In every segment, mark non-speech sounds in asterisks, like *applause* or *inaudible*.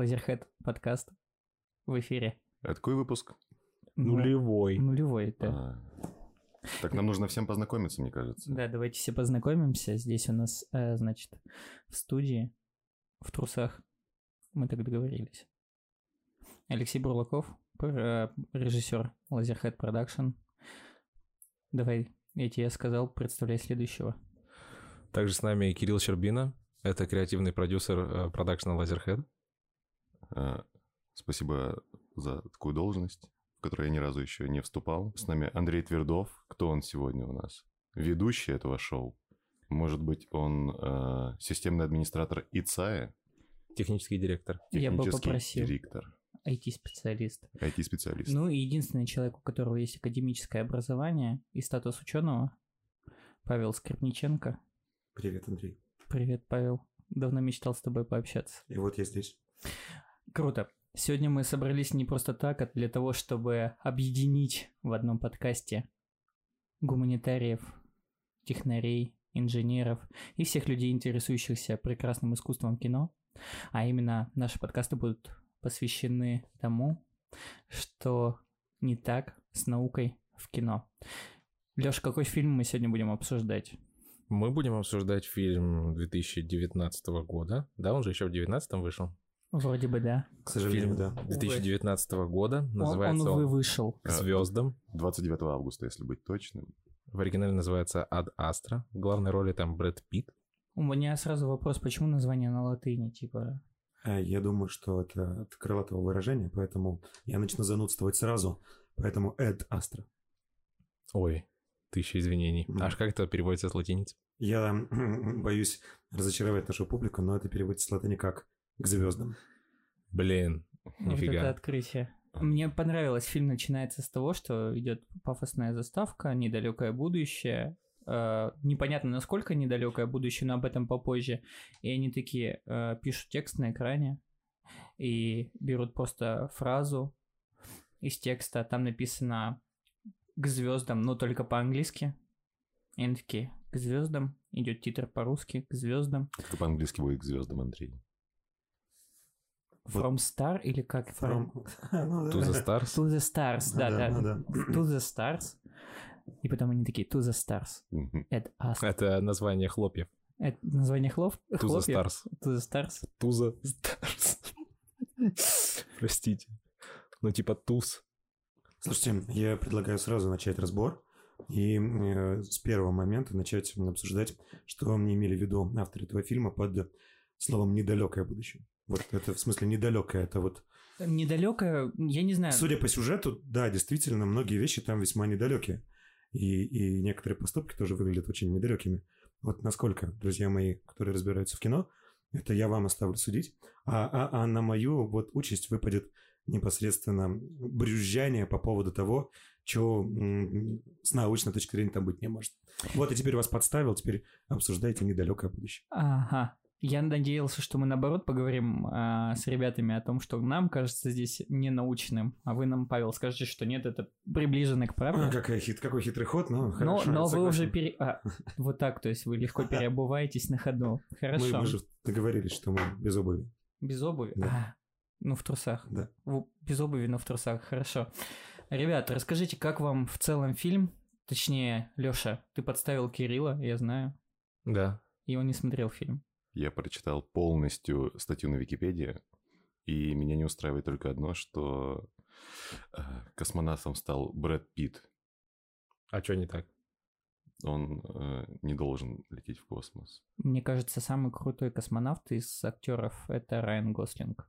Laserhead подкаст в эфире. А какой выпуск? Ну, Нулевой. Нулевой, да. А, Так нам нужно всем познакомиться, мне кажется. Да, давайте все познакомимся. Здесь у нас, э, значит, в студии, в трусах, мы так договорились. Алексей Бурлаков, э, режиссер Laserhead Production. Давай, я тебе сказал, представляй следующего. Также с нами Кирилл Щербина. Это креативный продюсер э, продакшна Laserhead. А, Спасибо за такую должность, в которую я ни разу еще не вступал. С нами Андрей Твердов. Кто он сегодня у нас? Ведущий этого шоу. Может быть, он э, системный администратор ИЦАЭ, Технический директор. Я бы технический попросил. директор, IT-специалист. IT-специалист. Ну и единственный человек, у которого есть академическое образование и статус ученого, Павел Скрипниченко. Привет, Андрей. Привет, Павел. Давно мечтал с тобой пообщаться. И вот я здесь. Круто. Сегодня мы собрались не просто так, а для того, чтобы объединить в одном подкасте гуманитариев, технарей, инженеров и всех людей, интересующихся прекрасным искусством кино. А именно наши подкасты будут посвящены тому, что не так с наукой в кино. Лёш, какой фильм мы сегодня будем обсуждать? Мы будем обсуждать фильм 2019 года. Да, он же еще в 2019 вышел. Вроде бы да. К сожалению, Фильм да. 2019 года. Он, Называется он, увы, он вышел. «К звездам. 29 августа, если быть точным. В оригинале называется Ад Астра. В главной роли там Брэд Питт. У меня сразу вопрос, почему название на латыни, типа... А Я думаю, что это от крылатого выражения, поэтому я начну занудствовать сразу. Поэтому Эд Астра. Ой, тысяча извинений. Мгм. Аж как это переводится с латиницы? Я *clears throat* боюсь разочаровать нашу публику, но это переводится с латыни как «к звездам». Блин, Вот это нифига. открытие. Мне понравилось, фильм начинается с того, что идет пафосная заставка, недалекое будущее. Э, непонятно, насколько недалекое будущее, но об этом попозже. И они такие э, пишут текст на экране и берут просто фразу из текста. Там написано к звездам, но только по-английски. И они такие, к звездам. Идет титр по-русски, к звездам. Как по-английски будет к звездам, Андрей. From Star или как? From... *laughs* Ну. To the Stars. To the Stars, да, да. Ну да. To the Stars. И потом они такие, To the Stars. Это название хлопьев. Это название хлоп? To the? Stars. To the Stars. To the Stars. *laughs* Простите. Ну, типа туз. Слушайте, я предлагаю сразу начать разбор и э, с первого момента начать обсуждать, что не имели в виду авторы этого фильма под словом «недалекое будущее». Вот это, в смысле, недалекое, это вот... Недалеко, я не знаю. Судя по сюжету, да, действительно, многие вещи там весьма недалекие. И, и некоторые поступки тоже выглядят очень недалекими. Вот насколько, друзья мои, которые разбираются в кино, это я вам оставлю судить. А, а, а на мою вот участь выпадет непосредственно брюзжание по поводу того, что с научной точки зрения там быть не может. Вот, и теперь вас подставил, теперь обсуждайте недалекое будущее. Ага. Я надеялся, что мы наоборот поговорим а, с ребятами о том, что нам кажется здесь ненаучным, а вы нам, Павел, скажете, что нет, это приближено к А, правде. какой, хит, какой хитрый ход, ну, Но, хорошо. но вы согласен. уже пере... а, *laughs* вот так, то есть вы легко переобуваетесь на ходу. Мы, Хорошо. мы же договорились, что мы без обуви. Без обуви? Да. А, ну, в трусах. Да. Без обуви, но в трусах. Хорошо. Ребят, расскажите, как вам в целом фильм? Точнее, Лёша, ты подставил Кирилла, я знаю, Да. и он не смотрел фильм. Я прочитал полностью статью на Википедии, и меня не устраивает только одно, что э, космонавтом стал Брэд Питт. А что не так? Он э, не должен лететь в космос. Мне кажется, самый крутой космонавт из актеров это Райан Гослинг.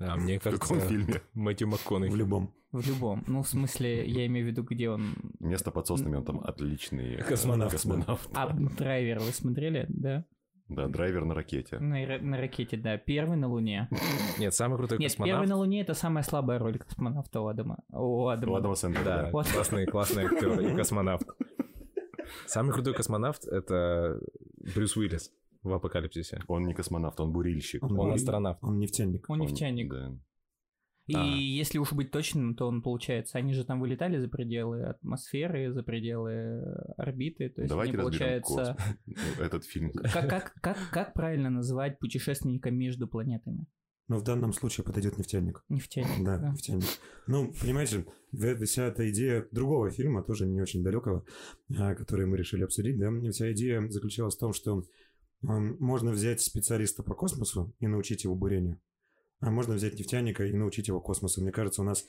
А мне *laughs* В каком кажется, фильме? *laughs* Мэтью В МакКонахи. любом. В любом. Ну, в смысле, я имею в виду, где он... Место под соснами, он там отличный э, Космонавт, космонавт. А, драйвер, вы смотрели, да? Да, драйвер на ракете. На, на ракете, да. Первый на Луне. *laughs* Нет, самый крутой Нет, первый космонавт. на Луне это самая слабая роль космонавта у Адама. У Адама. У Адама Сэндлера, Да, да. Вот. классный, классный актер и *laughs* космонавт. Самый крутой космонавт — это Брюс Уиллис в «Апокалипсисе». Он не космонавт, он бурильщик. Он Он бури- астронавт. Он нефтяник. Он нефтяник. Да. И А. если уж быть точным, то он, получается, они же там вылетали за пределы атмосферы, за пределы э, орбиты. То есть Давайте они, получается... космос. *laughs* Этот фильм. Как, как, как, как правильно называть путешественника между планетами? Но в данном случае подойдет нефтяник. Нефтяник. Да, да. нефтяник. Ну, понимаете, в- вся эта идея другого фильма, тоже не очень далекого, а, который мы решили обсудить, да, вся идея заключалась в том, что можно взять специалиста по космосу и научить его бурению, а можно взять нефтяника и научить его космосу. Мне кажется, у нас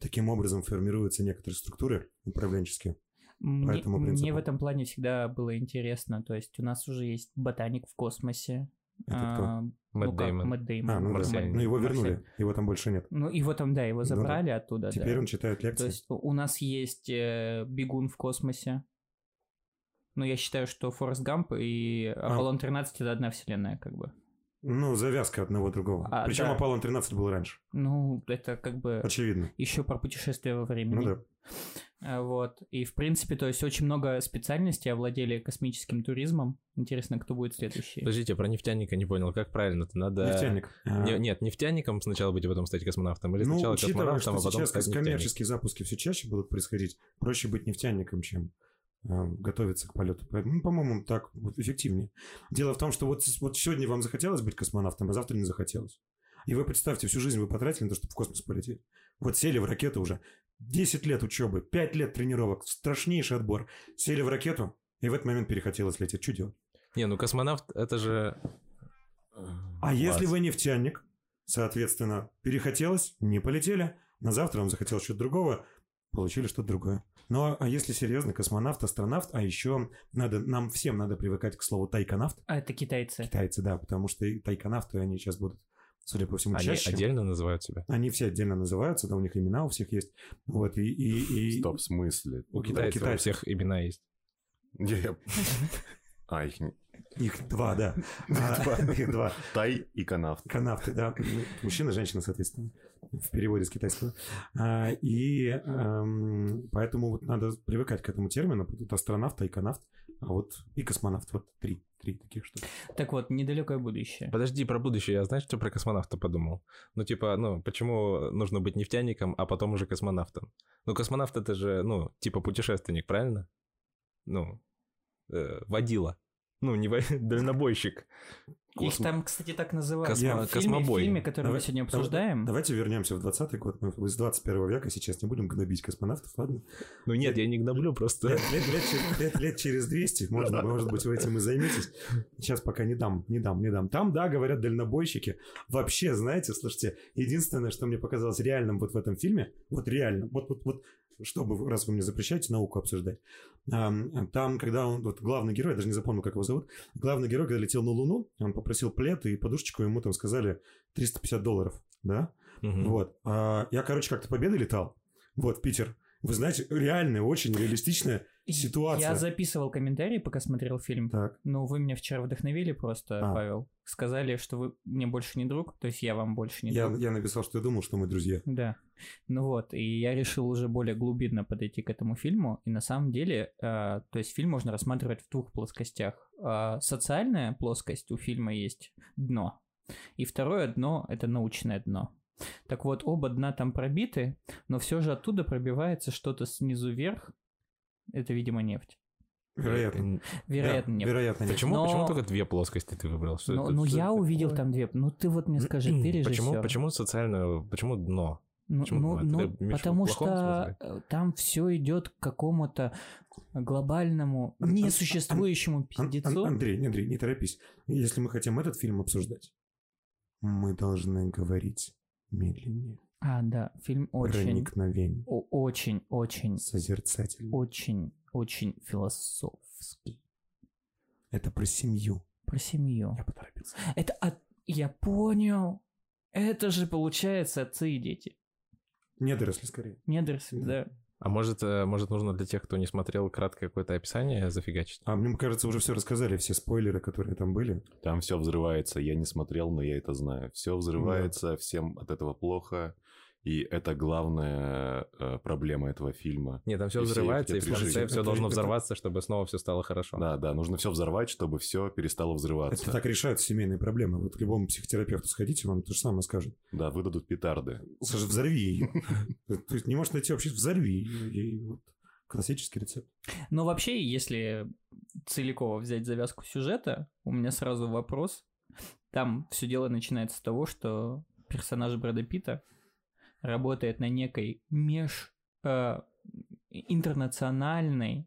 таким образом формируются некоторые структуры управленческие. Мне, этому мне принципу. в этом плане всегда было интересно. То есть у нас уже есть ботаник в космосе. Это кто? а, Мэтт ну Дэймон. Мэтт Дэймон. А, ну, да. Марсианин. ну его Марсианин. вернули, его там больше нет. Ну, его там, да, его Ну да. забрали оттуда. Теперь да. он читает То лекции. есть у нас есть э, бегун в космосе. Но я считаю, что Форест Гамп и А. Аполлон 13 это одна вселенная, как бы. Ну, завязка одного другого. А, Причем да. Аполлон 13 был раньше, Ну, это как бы очевидно. еще про путешествие во времени. Ну да. А, Вот. И, в принципе, то есть очень много специальностей овладели космическим туризмом. Интересно, кто будет следующий. Подождите, про нефтяника не понял. Как правильно-то? Надо... Нефтяник. А, Не- нет, нефтяником сначала быть, а потом стать космонавтом. Или Ну, сначала учитывая, космонавтом, что а потом сейчас стать нефтяником. коммерческие запуски все чаще будут происходить, проще быть нефтяником, чем э, готовиться к полету. Поэтому, ну, по-моему, так вот эффективнее. Дело в том, что вот, вот сегодня вам захотелось быть космонавтом, а завтра не захотелось. И вы представьте, всю жизнь вы потратили на то, чтобы в космос полететь. Вот сели в ракету уже. 10 лет учебы, 5 лет тренировок, страшнейший отбор. Сели в ракету, и в этот момент перехотелось лететь. Что делать? Не, ну космонавт, это же... А если вы нефтяник, соответственно, перехотелось, не полетели, на завтра вам захотелось что-то другого, получили что-то другое. Ну, а- если серьезно, космонавт, астронавт, а еще надо, нам всем надо привыкать к слову тайконавт. А, это китайцы. Китайцы, да, потому что и тайконавты, они сейчас будут, судя по всему, Они чаще. отдельно называют себя? Они все отдельно называются, да, у них имена у всех есть. Вот, и... и, и... Стоп, в смысле? У Да, китайцев у китайцев. всех имена есть. Я- я- *laughs* А, их Их два, да. *laughs* *laughs* Их два. Тай и канавт. Канавты, да. Мужчина, женщина, соответственно, в переводе с китайского. А, и эм, поэтому вот надо привыкать к этому термину. Тут астронавт, айконавт, а вот и космонавт. Вот три, три таких штуки. Так вот, недалекое будущее. Подожди, про будущее. Я знаешь, что про космонавта подумал? Ну, типа, ну, почему нужно быть нефтяником, а потом уже космонавтом? Ну, космонавт это же, ну, типа путешественник, правильно? Ну, э, водила. Ну, не во- *laughs* дальнобойщик. Их там, кстати, так называют. Космо- в, фильме, в космобой. фильме, который Давай- мы сегодня обсуждаем. Давайте вернемся в 20 год. Мы из 21 века сейчас не будем гнобить космонавтов, ладно? Ну, нет, я не гноблю, просто... Лет, лет- лет через- лет- лет через 200, можно, может быть, вы этим и займетесь. Сейчас пока не дам, не дам, не дам. Там, да, говорят дальнобойщики. Вообще, знаете, слушайте, единственное, что мне показалось реальным вот в этом фильме, вот реально, вот, вот, вот, чтобы, раз вы мне запрещаете науку обсуждать, ам, там, когда он, вот главный герой, я даже не запомнил, как его зовут, главный герой, когда летел на Луну, он попросил плед и подушечку, ему там сказали 350 долларов, да? Мгм. Вот. А, я, короче, как-то победы летал. Вот, в Питер. Вы знаете, реальная, очень реалистичная ситуация. Я записывал комментарии, пока смотрел фильм. Так. Ну, вы меня вчера вдохновили просто, А. Павел. Сказали, что вы мне больше не друг, то есть я вам больше не Я, друг. я написал, что я думал, что мы друзья. Да. Ну вот, и я решил уже более глубинно подойти к этому фильму. И на самом деле, э, то есть фильм можно рассматривать в двух плоскостях. А, социальная плоскость у фильма есть дно. И второе дно — это научное дно. Так вот, оба дна там пробиты, но все же оттуда пробивается что-то снизу вверх. Это, видимо, нефть. Вероятно. *laughs* Вероятно, Да, нефть. Вероятно, нет. Почему, Но- почему только две плоскости ты выбрал? Что Ну, это- ну, что я это увидел такое? там две. Ну, ты вот мне скажи, ты режиссер. Почему, почему социальную, почему дно? Ну, Почему ну, это? ну, потому что э, там все идет к какому-то глобальному, Ан- ан- несуществующему Ан- Ан- пиздецу. Андрей, Андрей, не торопись. Если мы хотим этот фильм обсуждать, мы должны говорить медленнее. А, да, фильм очень, Проникновение. очень, очень, Созерцательно. очень, очень философский. Это про семью. Про семью. Я поторопился. Это от... Я понял. Это же получается отцы и дети. Недоросли скорее. Недоросли, Да. да. А может, э, может нужно для тех, кто не смотрел, краткое какое-то описание зафигачить? А мне кажется, уже все рассказали, все спойлеры, которые там были. Там все взрывается. Я не смотрел, но я это знаю. Все взрывается, всем от этого плохо. И это главная э, проблема этого фильма. Нет, там все И все взрывается, и их в конце все должно взорваться, чтобы снова все стало хорошо. Да, да, нужно все взорвать, чтобы все перестало взрываться. Это так решают семейные проблемы. Вот к любому психотерапевту сходите, вам то же самое скажет. Да, выдадут петарды. Скажет, взорви ее. *laughs* То есть не можешь найти вообще, взорви ее. И вот Классический рецепт. Но вообще, если целиково взять завязку сюжета, у меня сразу вопрос. Там все дело начинается с того, что персонаж Брэда Питта работает на некой меж э, интернациональной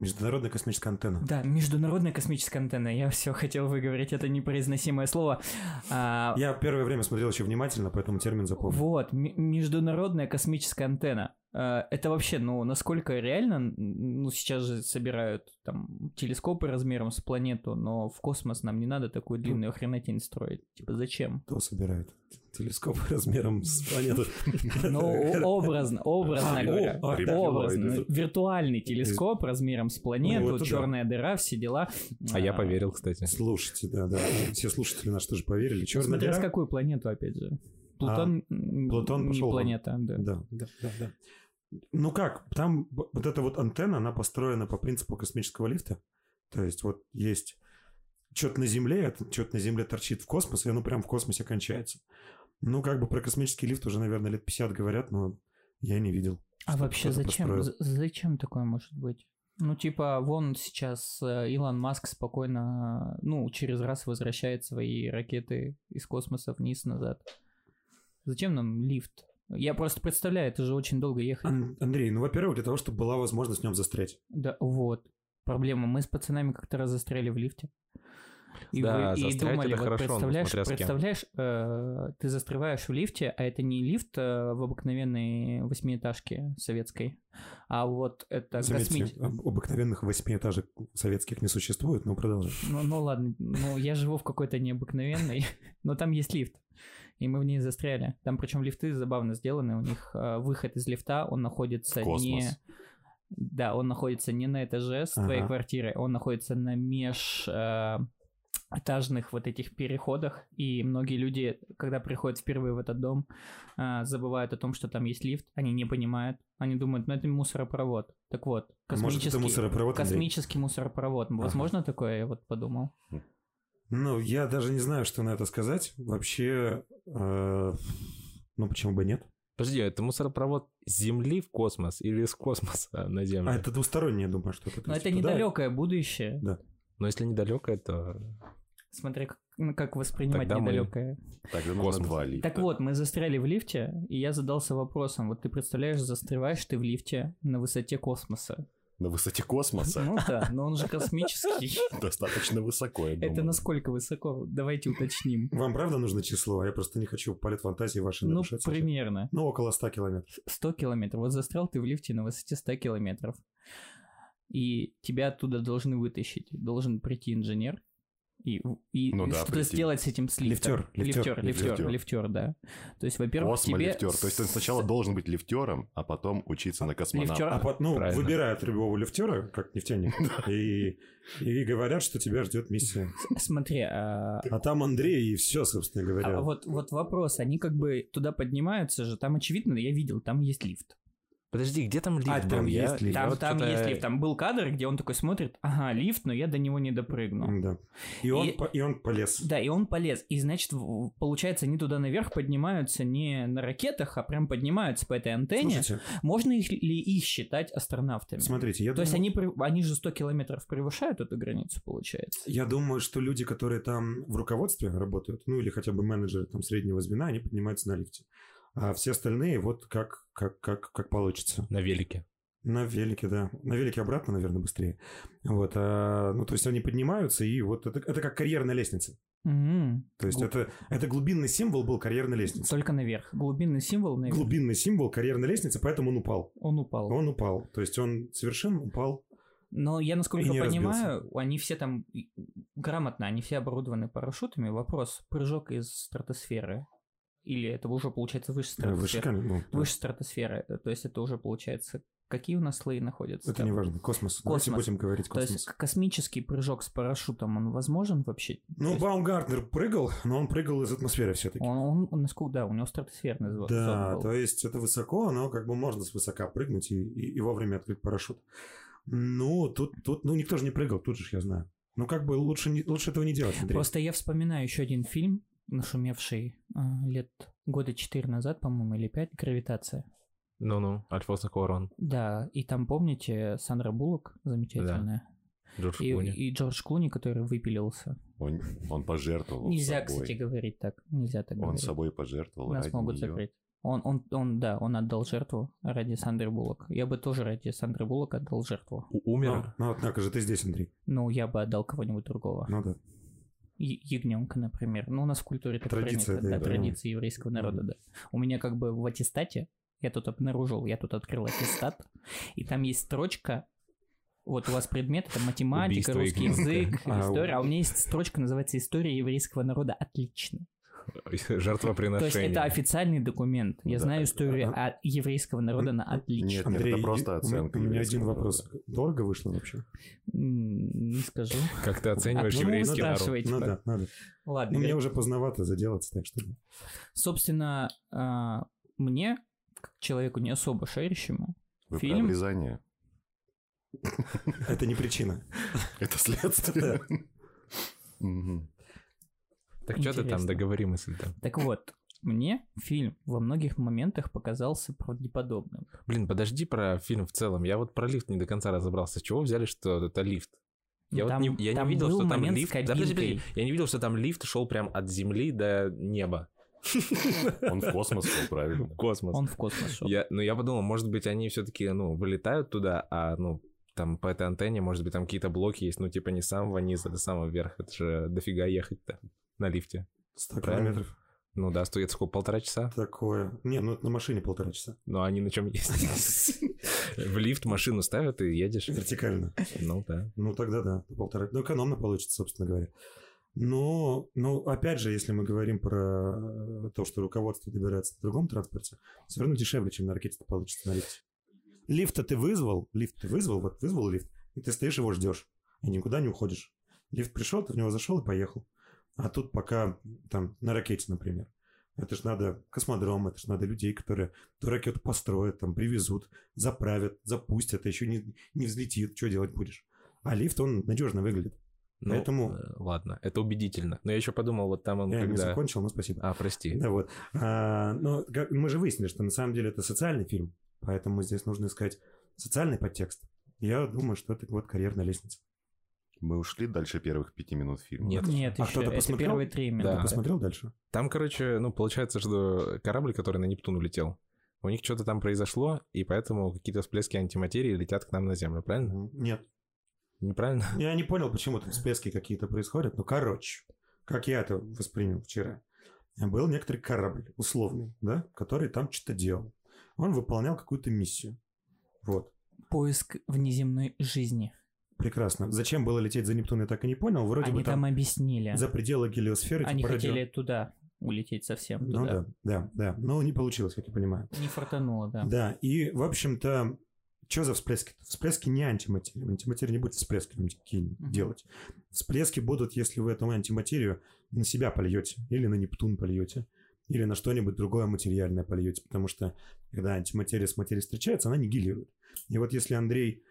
Международная космическая антенна. да, международная космическая антенна. Я все хотел выговорить это непроизносимое слово. А, Я первое время смотрел очень внимательно, поэтому термин запомнил. Вот, международная космическая антенна. Э, Это вообще, ну, насколько реально, ну, сейчас же собирают там телескопы размером с планету, но в космос нам не надо такую длинную хренотень строить. Типа, зачем? Кто собирает? *laughs* Телескоп размером с планету. Ну, образно, образно А, говоря. а, Образно. Виртуальный телескоп размером с планету, черная дыра, все дела. А я поверил, кстати. Слушайте, да, да. Все слушатели наши тоже поверили. Черная Смотря с дыра? какую планету, опять же. Плутон, м, Плутон не планета, да. Да, да, да, да. Ну как, там вот эта вот антенна, она построена по принципу космического лифта. То есть вот есть что-то на Земле, это что-то на Земле торчит в космос, и оно прям в космосе кончается. Ну, как бы про космический лифт уже, наверное, лет 50 говорят, но я не видел. А вообще зачем? построил. Зачем такое может быть? Ну, типа, вон сейчас э, Илон Маск спокойно, ну, через раз возвращает свои ракеты из космоса вниз-назад. Зачем нам лифт? Я просто представляю, это же очень долго ехать. Ан- Андрей, ну, во-первых, для того, чтобы была возможность в нем застрять. Да, вот. Проблема. Мы с пацанами как-то раз застряли в лифте. И, Да, вы- и думали, это вот хорошо, представляешь, представляешь э, ты застреваешь в лифте, а это не лифт э, в обыкновенной восьмиэтажке советской, а вот это Заметьте, космический. об- обыкновенных восьмиэтажек советских не существует, но продолжай. Ну, ну ладно, ну я живу в какой-то необыкновенной, *laughs* но там есть лифт. И мы в ней застряли. Там причем лифты забавно сделаны. У них э, выход из лифта, он находится не... Да, он находится не на этаже с твоей Ага. квартиры, он находится на меж э, этажных вот этих переходах, и многие люди, когда приходят впервые в этот дом, э, забывают о том, что там есть лифт, они не понимают, они думают, ну это мусоропровод. Так вот, А Может, это космический, мусоропровод, Андрей? космический мусоропровод. Возможно такое, я вот подумал. Ну, я даже не знаю, что на это сказать. Вообще, э, ну почему бы нет? Подожди, а это мусоропровод с Земли в космос или с космоса на Землю? А это двустороннее, думаю, что-то. То Но есть это туда- недалекое будущее. Но если недалеко, то... Смотря как, ну, как воспринимать Тогда мы- недалекое. Тогда нужно два лифта. Так вот, мы застряли в лифте, и я задался вопросом. Вот ты представляешь, застреваешь ты в лифте на высоте космоса. На высоте космоса. Ну да, но он же космический. *laughs* Достаточно высоко, я Это думаю. насколько высоко? Давайте уточним. Вам правда нужно число? Я просто не хочу полет фантазии вашей Ну, примерно. Ну, около 100 километров. 100 километров. Вот застрял ты в лифте на высоте 100 километров. И тебя оттуда должны вытащить. Должен прийти инженер и, и Ну да, что-то прийти. сделать с этим с лифтом. Лифтер, лифтер, лифтер, лифтер, да. То есть, во-первых, тебе... Космолифтер. То есть он сначала с- должен быть лифтером, а потом учиться на космонавта. Лифтер. А под- ну, Правильно. выбирают любого лифтера, как нефтяник, *laughs* и, и говорят, что тебя ждет миссия. Смотри, а, А там Андрей, и все, собственно а говоря. вот, вот вопрос, они как бы туда поднимаются же, там очевидно, я видел, там есть лифт. Подожди, где там лифт А, был? там Я- есть лифт. Там, вот там есть лифт, там был кадр, где он такой смотрит, ага, лифт, но я до него не допрыгну. Да. И он, И- по- и он полез. Да, и он полез. И значит, получается, они туда наверх поднимаются не на ракетах, а прям поднимаются по этой антенне. Слушайте, Можно их, ли их считать астронавтами? смотрите, я То есть думаю, они, прев- они же 100 километров превышают эту границу, получается. я думаю, что люди, которые там в руководстве работают, ну или хотя бы менеджеры там среднего звена, они поднимаются на лифте. А все остальные вот как, как, как, как получится. На велике. На велике, да. На велике обратно, наверное, быстрее. Вот. а, ну, то есть они поднимаются, и вот это, это как карьерная лестница. Мгм. То есть Глуб- это, это глубинный символ был карьерной лестницы. Только наверх. Глубинный символ наверх. Глубинный символ карьерной лестницы, поэтому он упал. Он упал. Он упал. То есть он совершенно упал. Но я, насколько И не понимаю, они все там грамотно, они все оборудованы парашютами. Вопрос, прыжок из стратосферы. Или это уже получается выше э, Выше, стратосферы? кам- ну. Выше стратосферы. э, То есть это уже получается... Какие у нас слои находятся? Это там? не важно. Космос. Давайте Космос. будем говорить То есть космос. космический прыжок с парашютом, он возможен вообще? Ну, есть Баумгартнер прыгал, но он прыгал из атмосферы все-таки. он, он, он насколько- да, у него стратосферный зонд Да, был. то есть это высоко, но как бы можно свысока прыгнуть и, и, и вовремя открыть парашют. Ну, тут, тут, ну, никто же не прыгал, тут же я знаю. Ну, как бы лучше, лучше этого не делать, Андрей. Просто я вспоминаю еще один фильм, нашумевший а, лет года четыре назад, по-моему, или пять, «Гравитация». Ну-ну, Альфонсо Куарон. Да, и там, помните, Сандра Буллок замечательная? Джордж И, Клуни. и Джордж Клуни, который выпилился. Он, он пожертвовал Нельзя, собой. кстати, говорить так. Нельзя так Он говорить. собой пожертвовал Нас ради могут неё. закрыть. Он, он, он, да, он отдал жертву ради Сандры Буллок. Я бы тоже ради Сандры Буллок отдал жертву. У- Ну, Умер. ну, однако же ты здесь, Андрей. Ну, я бы отдал кого-нибудь другого. Ну да. Ягненка, например. Ну, у нас в культуре так Традиция, принято, да, да, традиции еврейского народа, да. У меня как бы в аттестате, я тут обнаружил, я тут открыл аттестат, и там есть строчка, вот у вас предмет, это математика, Убийство русский язык, А, история, а у меня есть строчка, называется «История еврейского народа». Отлично. *laughs* То есть Жертвоприношение. это официальный документ. Я Да. знаю историю о- еврейского народа на отлично. Нет, Андрей, это просто оценка У меня один вопрос. Дорого вышло вообще? Не скажу. Как ты оцениваешь А, ну, еврейский народ? спрашивайте. Ну надо. Ладно. Ну, мне уже поздновато заделаться, так что... Собственно, а, мне, как человеку не особо шарящему, Вы Фильм? обрезание? Это не причина. *laughs* Это следствие. Так что ты там, договори мысль-то. Так вот, мне фильм во многих моментах показался правдеподобным. Блин, подожди про фильм в целом. Я вот про лифт не до конца разобрался. С чего взяли, что это лифт? Я Там- вот не, я там не видел, был что там лифт... Да, подожди, подожди. Я не видел, что там лифт шел прям от земли до неба. *laughs* Он в космос шел, правильно? Космос. Он в космос шел. Я, ну, я подумал, может быть, они все-таки, ну, вылетают туда, а, ну, там по этой антенне, может быть, там какие-то блоки есть, ну, типа не с самого низа до самого верха. Это же дофига ехать-то на лифте. 100 Правильно. километров. Ну да, стоит сколько, полтора часа? Такое. Не, ну на машине полтора часа. Ну, они на чем ездят? *laughs* В лифт машину ставят и едешь. Вертикально. Ну да. Ну, тогда да, полтора. Ну, экономно получится, собственно говоря. Но, ну, опять же, если мы говорим про э, то, что руководство добирается на другом транспорте, все равно дешевле, чем на ракете получится на лифте. Лифт-то ты вызвал, лифт ты вызвал, вот вызвал лифт, и ты стоишь его ждешь, и никуда не уходишь. Лифт пришел, ты в него зашел и поехал. А тут пока там на ракете, например. Это ж надо космодром, это ж надо людей, которые ту ракету построят, там, привезут, заправят, запустят, а еще не, не взлетит, что делать будешь? А лифт, он надежно выглядит. Ну, Поэтому- э, ладно, это убедительно. Но я еще подумал, вот там он Я не когда... закончил, но спасибо. А, прости. Да, вот. А, но мы же выяснили, что на самом деле это социальный фильм, поэтому здесь нужно искать социальный подтекст. Я думаю, что это вот карьерная лестница. Мы ушли дальше первых пяти минут фильма. Нет. Нет, А еще. кто-то Это посмотрел? первые три Да. минуты. Ты посмотрел дальше? Там, короче, ну, получается, что корабль, который на Нептун улетел, у них что-то там произошло, и поэтому какие-то всплески антиматерии летят к нам на Землю, правильно? Нет. Неправильно? Я не понял, почему там всплески какие-то происходят. Ну, короче, как я это воспринял вчера. Был некоторый корабль, условный, да, который там что-то делал. Он выполнял какую-то миссию. Вот. Поиск внеземной жизни. Прекрасно. Зачем было лететь за Нептун, я так и не понял. Вроде Они бы там там объяснили. за пределы гелиосферы. Они типа, радио- хотели туда улететь совсем. Ну туда. да, да, да. Но не получилось, как я понимаю. Не фартануло, да. Да, и, в общем-то, что за всплески? Всплески не антиматерия. Антиматерия не будет всплески никакие делать. Всплески будут, если вы эту антиматерию на себя польете, или на Нептун польете, или на что-нибудь другое материальное польете, потому что когда антиматерия с материей встречается, она нигилирует. И вот если Андрей,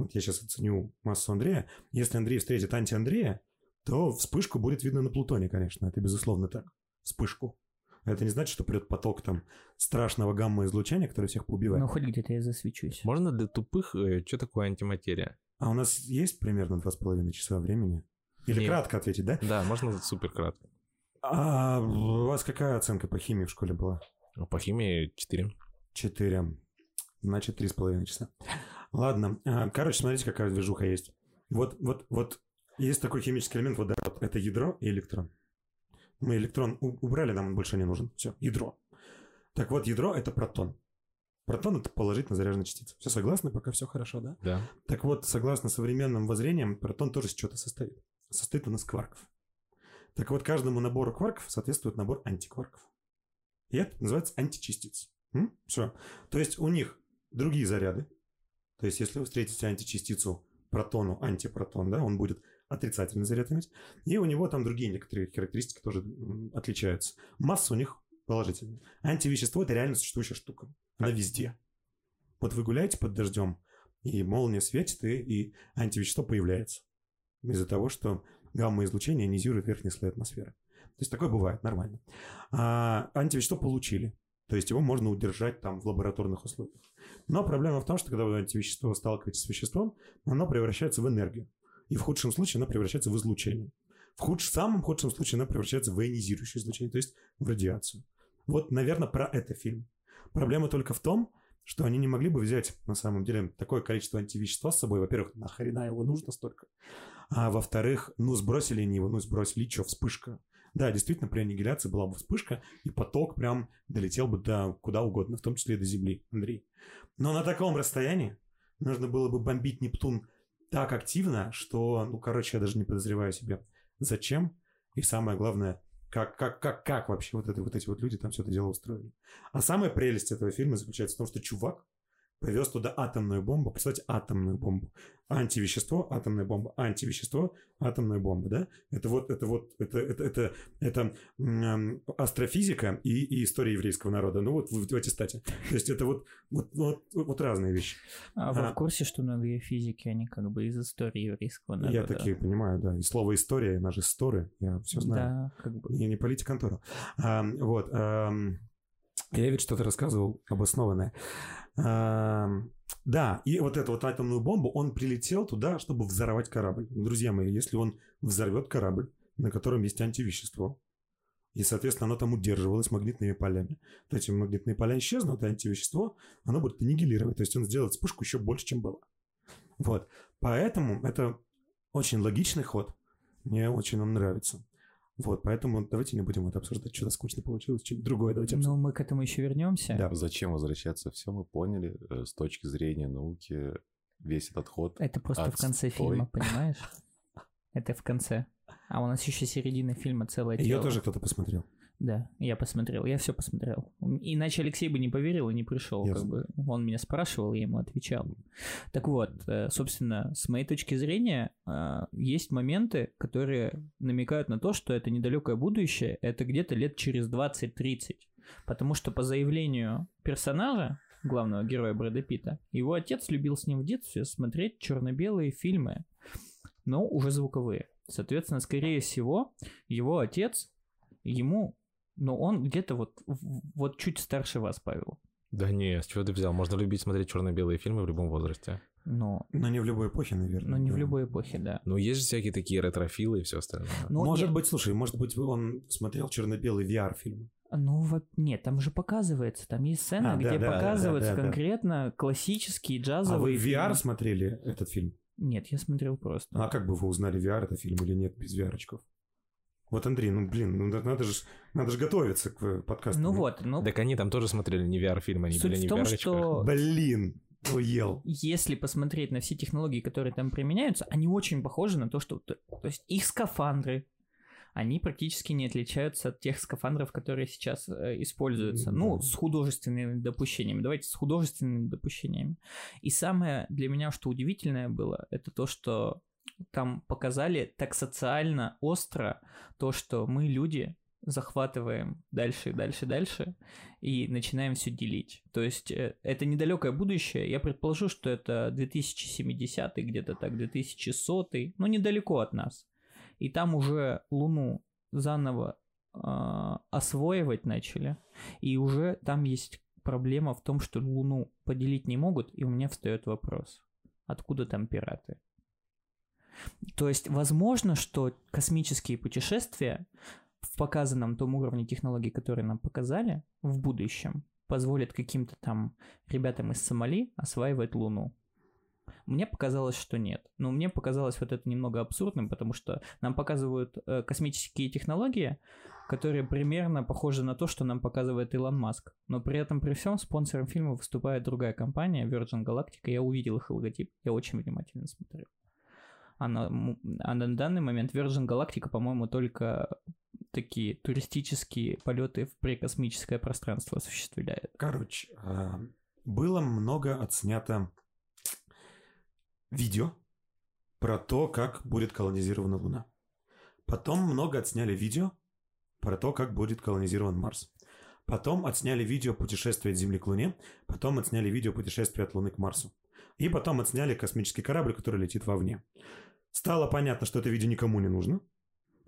вот я сейчас оценю массу Андрея, если Андрей встретит анти-Андрея, то вспышку будет видно на Плутоне, конечно, это безусловно так. Вспышку. Это не значит, что придет поток там страшного гамма-излучения, который всех поубивает. Ну, хоть где-то я засвечусь. Можно для тупых, что такое антиматерия? А у нас есть примерно два с половиной часа времени? Или Нет. кратко ответить, да? Да, можно супер кратко. А у вас какая оценка по химии в школе была? По химии 4. Четыре. Значит, три с половиной часа. Ладно. а, Короче, смотрите, какая движуха есть. Вот, вот, вот есть такой химический элемент водород. Это ядро и электрон. Мы электрон убрали, нам он больше не нужен. Все, ядро. Так вот, ядро — это протон. Протон — это положительно заряженная частица. Все согласны? Пока все хорошо, да? Да. Так вот, согласно современным воззрениям, протон тоже из чего-то состоит. Состоит он из кварков. Так вот, каждому набору кварков соответствует набор антикварков. И это называется античастиц. Все. То есть у них другие заряды. То есть если вы встретите античастицу протону, антипротон, да, он будет отрицательный заряд иметь. И у него там другие некоторые характеристики тоже отличаются. Масса у них положительная. Антивещество – это реально существующая штука. Она везде. Вот вы гуляете под дождем, и молния светит, и, и антивещество появляется. Из-за того, что гамма-излучение ионизирует верхний слой атмосферы. То есть такое бывает, нормально. А антивещество получили. То есть его можно удержать там в лабораторных условиях. Но проблема в том, что когда вы антивещество сталкиваетесь с веществом, оно превращается в энергию. и в худшем случае она превращается в излучение. В худ... самом худшем случае она превращается в ионизирующее излучение, то есть в радиацию. Вот, наверное, про это фильм. Проблема только в том, что они не могли бы взять, на самом деле, такое количество антивещества с собой. Во-первых, нахрена его нужно столько? А во-вторых, ну, сбросили они его, ну, сбросили, что, вспышка. Да, действительно, при аннигиляции была бы вспышка, и поток прям долетел бы до куда угодно, в том числе и до Земли, Андрей. Но на таком расстоянии нужно было бы бомбить Нептун так активно, что, ну, короче, я даже не подозреваю себе, зачем, и самое главное, как, как, как, как вообще вот, это, вот эти вот люди там все это дело устроили. А самая прелесть этого фильма заключается в том, что чувак повез туда атомную бомбу. Представьте, атомную бомбу. Антивещество, атомная бомба, антивещество, атомная бомба, да? Это вот, это вот, это, это, это, это астрофизика и, и история еврейского народа. Ну вот в, в эти стати. То есть это вот, вот, вот, вот разные вещи. А вы А. в курсе, что многие физики, они как бы из истории еврейского народа? Я такие понимаю, да. И слово история, она же история, я все знаю. Да, как бы. Я не политик Антора. А, вот. ам, я ведь что-то рассказывал обоснованное. Да, и вот эту вот атомную бомбу, он прилетел туда, чтобы взорвать корабль. Друзья мои, если он взорвет корабль, на котором есть антивещество, и, соответственно, оно там удерживалось магнитными полями, то эти магнитные поля исчезнут, и антивещество, оно будет аннигилировать. То есть он сделает вспышку еще больше, чем было. Вот. Поэтому это очень логичный ход. Мне очень он нравится. Вот, поэтому давайте не будем это обсуждать. Что-то скучно получилось, что-то другое давайте Ну, обсудим. мы к этому еще вернемся. Да. Зачем возвращаться? Все мы поняли. Э, С точки зрения науки весь этот ход. Это просто в конце Отстой. фильма, понимаешь? *laughs* Это в конце. А у нас еще середина фильма целая Ее тоже кто-то посмотрел. Да, я посмотрел, я все посмотрел. Иначе Алексей бы не поверил и не пришел. Как Ясно. бы. Он меня спрашивал, я ему отвечал. Так вот, э, собственно, с моей точки зрения, э, есть моменты, которые намекают на то, что это недалекое будущее, это где-то лет через 20-30. Потому что по заявлению персонажа, главного героя Брэда Питта, его отец любил с ним в детстве смотреть черно-белые фильмы, но уже звуковые. Соответственно, скорее всего, его отец ему, но он где-то вот, в- вот чуть старше вас, Павел. Да не, с чего ты взял? Можно любить смотреть черно-белые фильмы в любом возрасте. Но, Но не в любой эпохе, наверное. но не в да. любой эпохе, да. Ну, есть же всякие такие ретрофилы и все остальное. Ну, может нет, быть, слушай, может быть, он смотрел черно-белый VR-фильм. Ну, вот, нет, там же показывается, там есть сцена, А, да, где да, показываются да, да, да. конкретно классические А вы джазовые в VR фильмы. смотрели этот фильм? Нет, я смотрел просто. А как бы вы узнали, VR это фильм или нет без VR очков? Вот, Андрей, ну, блин, ну, надо же, надо же готовиться к э, подкасту. ну вот, ну, Так они там тоже смотрели не VR-фильмы, они суть были не в том, VR-очках. что Блин, уел. если посмотреть на все технологии, которые там применяются, они очень похожи на то, что... То есть их скафандры, они практически не отличаются от тех скафандров, которые сейчас э, используются. Ну, Да. с художественными допущениями. Давайте с художественными допущениями. И самое для меня, что удивительное было, это то, что там показали так социально остро то, что мы, люди, захватываем дальше, дальше, дальше и начинаем все делить. То есть э, это недалекое будущее. Я предположу, что это 2070 где-то так, 2100 ну недалеко от нас. И там уже Луну заново а, освоивать начали. И уже там есть проблема в том, что Луну поделить не могут, и у меня встает вопрос. Откуда там пираты? То есть, возможно, что космические путешествия в показанном том уровне технологий, которые нам показали в будущем, позволят каким-то там ребятам из Сомали осваивать Луну. Мне показалось, что нет. Но мне показалось вот это немного абсурдным, потому что нам показывают э, космические технологии, которые примерно похожи на то, что нам показывает Илон Маск. Но при этом при всем спонсором фильма выступает другая компания, Virgin Galactic. Я увидел их логотип, я очень внимательно смотрел. А на, а на данный момент Virgin Galactica, по-моему, только такие туристические полеты в прикосмическое пространство осуществляет. Короче, а, было много отснято видео про то, как будет колонизирована Луна. Потом много отсняли видео про то, как будет колонизирован Марс. Потом отсняли видео путешествия от Земли к Луне. Потом отсняли видео путешествия от Луны к Марсу. И потом отсняли космический корабль, который летит вовне. Стало понятно, что это видео никому не нужно.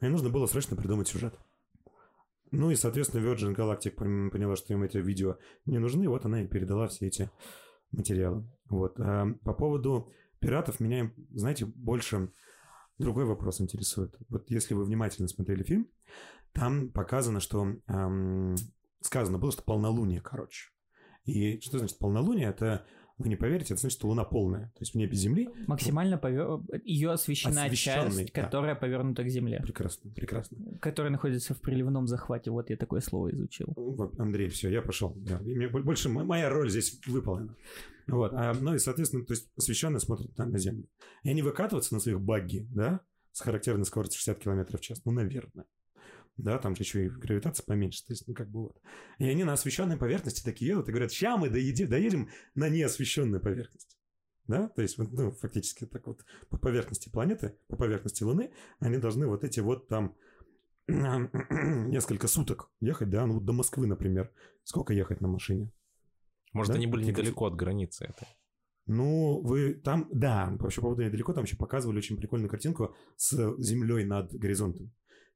И нужно было срочно придумать сюжет. Ну и, соответственно, Virgin Galactic пон- поняла, что им эти видео не нужны, вот она и передала все эти материалы. Вот. А по поводу пиратов меня, знаете, больше другой вопрос интересует. Вот если вы внимательно смотрели фильм, там показано, что эм, сказано было, что полнолуние, короче. И что значит полнолуние? Это вы не поверите, это значит, что Луна полная. То есть в небе Земли... Максимально повер... ее освещена часть, да. которая повернута к Земле. Прекрасно, прекрасно. Которая находится в приливном захвате. Вот я такое слово изучил. Андрей, все, я пошел. Да. И мне бо- больше мо- моя роль здесь выполнена. Вот. А, ну и, соответственно, то есть посвященные смотрят на, на Землю. И они выкатываются на своих багги, да, с характерной скоростью 60 км в час. Ну, наверное. Да, там еще и гравитация поменьше. То есть, ну, как бы вот. И они на освещенной поверхности такие едут и говорят, ща мы доедем, доедем на неосвещенную поверхность. Да, то есть, ну, фактически так вот по поверхности планеты, по поверхности Луны, они должны вот эти вот там *clears throat* несколько суток ехать, да, ну до Москвы, например. Сколько ехать на машине? Может, Да? они были недалеко от границы этой. Ну, вы там, да, вообще по поводу недалеко, там еще показывали очень прикольную картинку с землей над горизонтом.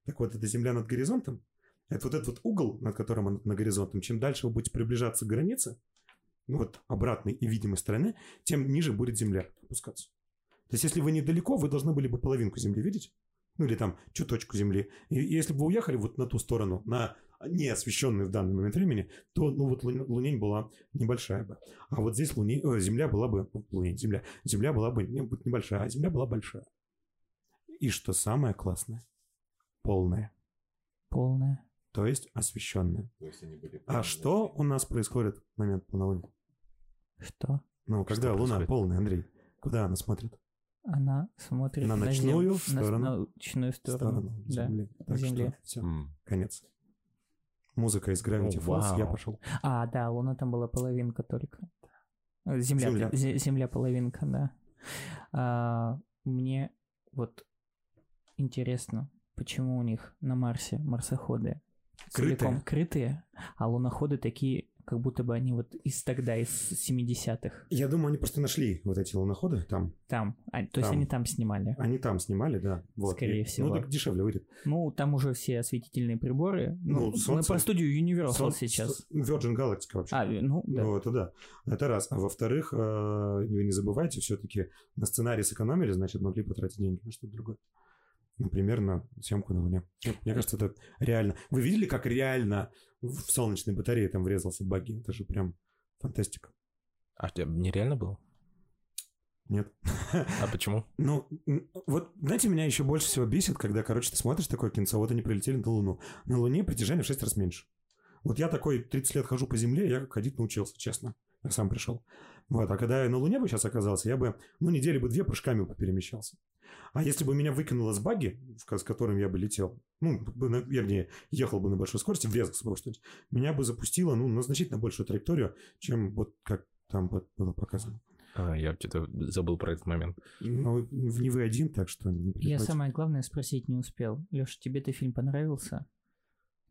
Так вот, эта земля над горизонтом, это вот этот вот угол, над которым он над горизонтом, чем дальше вы будете приближаться к границе, ну вот обратной и видимой стороны, тем ниже будет земля опускаться. То есть, если вы недалеко, вы должны были бы половинку земли видеть, ну или там чуточку земли. И если бы вы уехали вот на ту сторону, на неосвещенную в данный момент времени, то, ну вот лу- лунень была небольшая бы. А вот здесь луне, э, земля была бы, лунень, земля, земля была бы небольшая, а земля была большая. И что самое классное, полная, Полная. то есть освещенная. А что у нас происходит в момент полнолуния? Что? Ну, когда луна происходит? полная, Андрей, куда она смотрит? Она смотрит На ночную на- сторону. На ночную сторону. сторону Да. земли. Так Земли. что все, М. конец. Музыка из Gravity О, Falls, я пошел. А, да, Луна там была половинка только. Земля, Земля. зе- земля половинка, да. А, мне вот интересно, почему у них на Марсе марсоходы Крытые. целиком крытые, а луноходы такие, как будто бы они вот из тогда, из 70-х. Я думаю, они просто нашли вот эти луноходы там. Там. А, то есть Там. они там снимали. Они там снимали, да. Вот. Скорее И- всего. Ну, так дешевле выйдет. Ну, там уже все осветительные приборы. Ну, Ну, мы солнце- про студию Universal Сон- сейчас. Virgin Galactica вообще. А, ну, да. Ну, это да. Это раз. А во-вторых, э, вы не забывайте, все-таки на сценарий сэкономили, значит, могли потратить деньги на что-то другое. Например, на съемку на Луне. Ну, Мне кажется, это реально. Вы видели, как реально в солнечной батарее там врезался багги? Это же прям фантастика. А нереально было? Нет? А *laughs* почему? Ну, вот, знаете, меня еще больше всего бесит, когда, короче, ты смотришь такое кинцо, вот они прилетели на Луну. На Луне притяжение в 6 раз меньше. Вот я такой 30 лет хожу по Земле, я ходить научился, честно. Я сам пришел. Вот, а когда я на Луне бы сейчас оказался, я бы, ну, недели бы две прыжками бы перемещался. А если бы меня выкинуло с баги, с которым я бы летел, ну, вернее, ехал бы на большой скорости, врезался бы что-нибудь, меня бы запустило, ну, на значительно большую траекторию, чем вот как там вот было показано. А, я что-то забыл про этот момент. Ну, не вы один, так что не Я самое главное спросить не успел. Леша, тебе этот фильм понравился?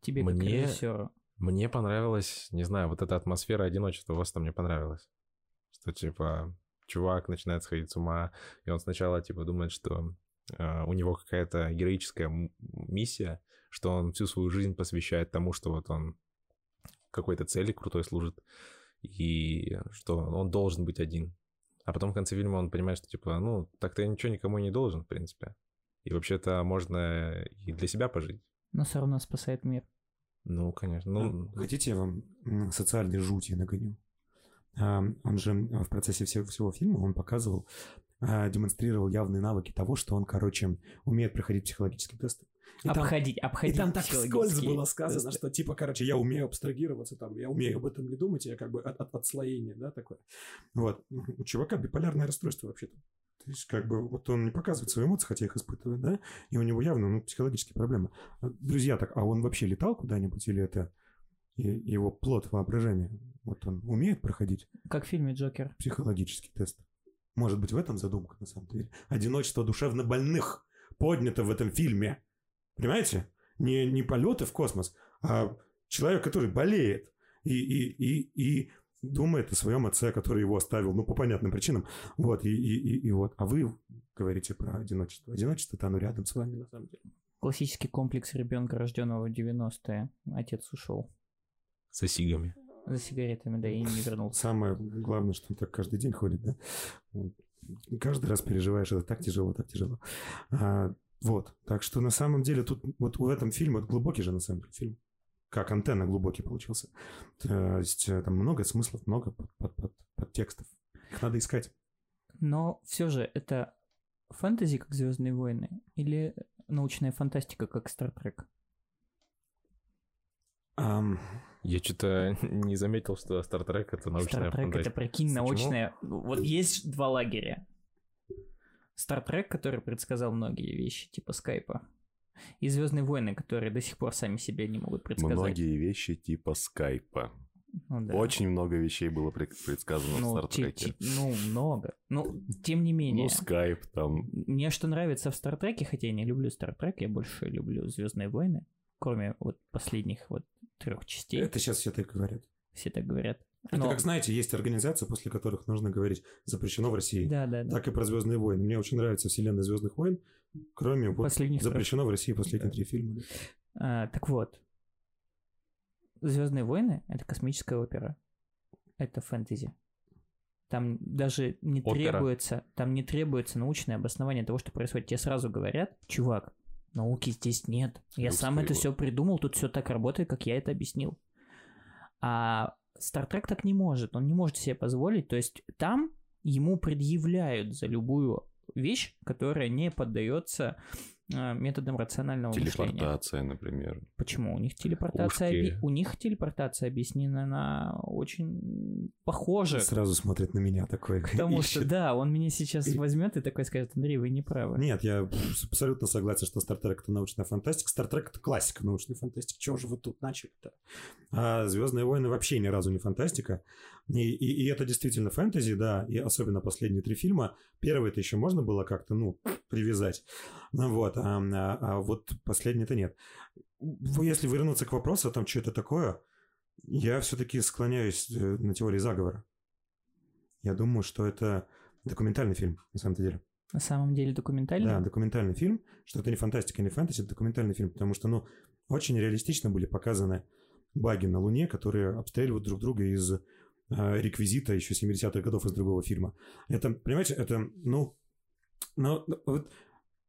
Тебе как Мне- режиссеру? Мне понравилось, не знаю, вот эта атмосфера одиночества у вас там мне понравилась. Что, типа, чувак начинает сходить с ума, и он сначала, типа, думает, что э, у него какая-то героическая миссия, что он всю свою жизнь посвящает тому, что вот он какой-то цели крутой служит, и что он должен быть один. А потом в конце фильма он понимает, что, типа, ну, так-то я ничего никому не должен, в принципе. И вообще-то можно и для себя пожить. Но все равно спасает мир. Ну, конечно. Ну, Хотите, я вам социальной жути нагоню? Он же в процессе всего, всего фильма, он показывал, а, демонстрировал явные навыки того, что он, короче, умеет проходить психологические тесты. И там- обходить, И обходить. там так вскользь было сказано, тесты. что типа, короче, я умею абстрагироваться, там, я умею об этом не думать, я как бы от, от- отслоение, да, такое. Вот. У чувака биполярное расстройство вообще-то. То есть, как бы, вот он не показывает свои эмоции, хотя их испытывает, да, и у него явно, ну, психологические проблемы. А, Друзья, так, а он вообще летал куда-нибудь, или это его плод воображения? Вот он умеет проходить Как в фильме Джокер. психологический тест? Может быть, в этом задумка, на самом деле. Одиночество душевно больных поднято в этом фильме. Понимаете? Не, не полеты в космос, а человек, который болеет и, и, и, и думает о своем отце, который его оставил, ну, по понятным причинам. Вот, и, и, и, и вот. А вы говорите про одиночество. Одиночество-то оно рядом с вами, на самом деле. Классический комплекс ребенка, рожденного в 90-е. Отец ушел со сигами. за сигаретами, да, и не вернулся. Самое главное, что он так каждый день ходит, да? Каждый раз переживаешь, это так тяжело, так тяжело. А, вот, так что на самом деле тут вот в этом фильме, вот глубокий же на самом деле фильм, как антенна глубокий получился. То есть э, там много смыслов, много под, под, под, подтекстов. Их надо искать. Но все же это фэнтези, как Звездные войны, или научная фантастика, как Стартрек? Ам, Я что-то *laughs* не заметил, что Star Trek это научная Стартрек это, фантастика. прикинь, Почему? научная... Вот есть два лагеря. Стартрек, который предсказал многие вещи, типа скайпа. И Звездные войны, которые до сих пор сами себе не могут предсказать. Многие вещи типа скайпа. Ну, да. Очень много вещей было пред- предсказано ну, в Стартреке. ну, много. Ну, тем не менее. Ну, скайп там. Мне что нравится в Стартреке, хотя я не люблю Стартрек, я больше люблю Звездные войны, кроме вот последних вот трех частей. это сейчас все так говорят. Все так говорят. Это Но- как, знаете, есть организации, после которых нужно говорить «запрещено в России». Да, да, да. Так и про Звездные войны. Мне очень нравится вселенная Звездных войн, кроме вот Последних трех. запрещено в России последние три фильма. А, так вот, Звездные войны это космическая опера. Это фэнтези. Там даже не Опера. требуется, там не требуется научное обоснование того, что происходит. Тебе сразу говорят, чувак, науки здесь нет. Я Люк сам это Скайуокер. все придумал, тут все так работает, как я это объяснил. А Стартрек так не может, он не может себе позволить. То есть там ему предъявляют за любую вещь, которая не поддается а, методам рационального мышления. Телепортация, например. Почему? У них телепортация, оби- у них телепортация объяснена на очень похоже. Сразу смотрит на меня такой. Потому что, ищет. да, он меня сейчас И- возьмет и такой скажет, Андрей, вы не правы. Нет, я абсолютно согласен, что Стартрек это научная фантастика. Стартрек это классика научной фантастики. Чего же вы тут начали-то? А Звездные войны вообще ни разу не фантастика. И, и- и это действительно фэнтези, да, и особенно последние три фильма. Первый это еще можно было как-то, ну, привязать. Ну вот, а, а- а вот последний-то нет. Если вернуться к вопросу о том, что это такое, я все-таки склоняюсь э, на теории заговора. Я думаю, что это документальный фильм, на самом деле. На самом деле документальный. Да, документальный фильм, что это не фантастика, не фэнтези, это документальный фильм, потому что, ну, очень реалистично были показаны баги на Луне, которые обстреливают друг друга из реквизита еще 70-х годов из другого фильма. Это, понимаете, это, ну, ну, вот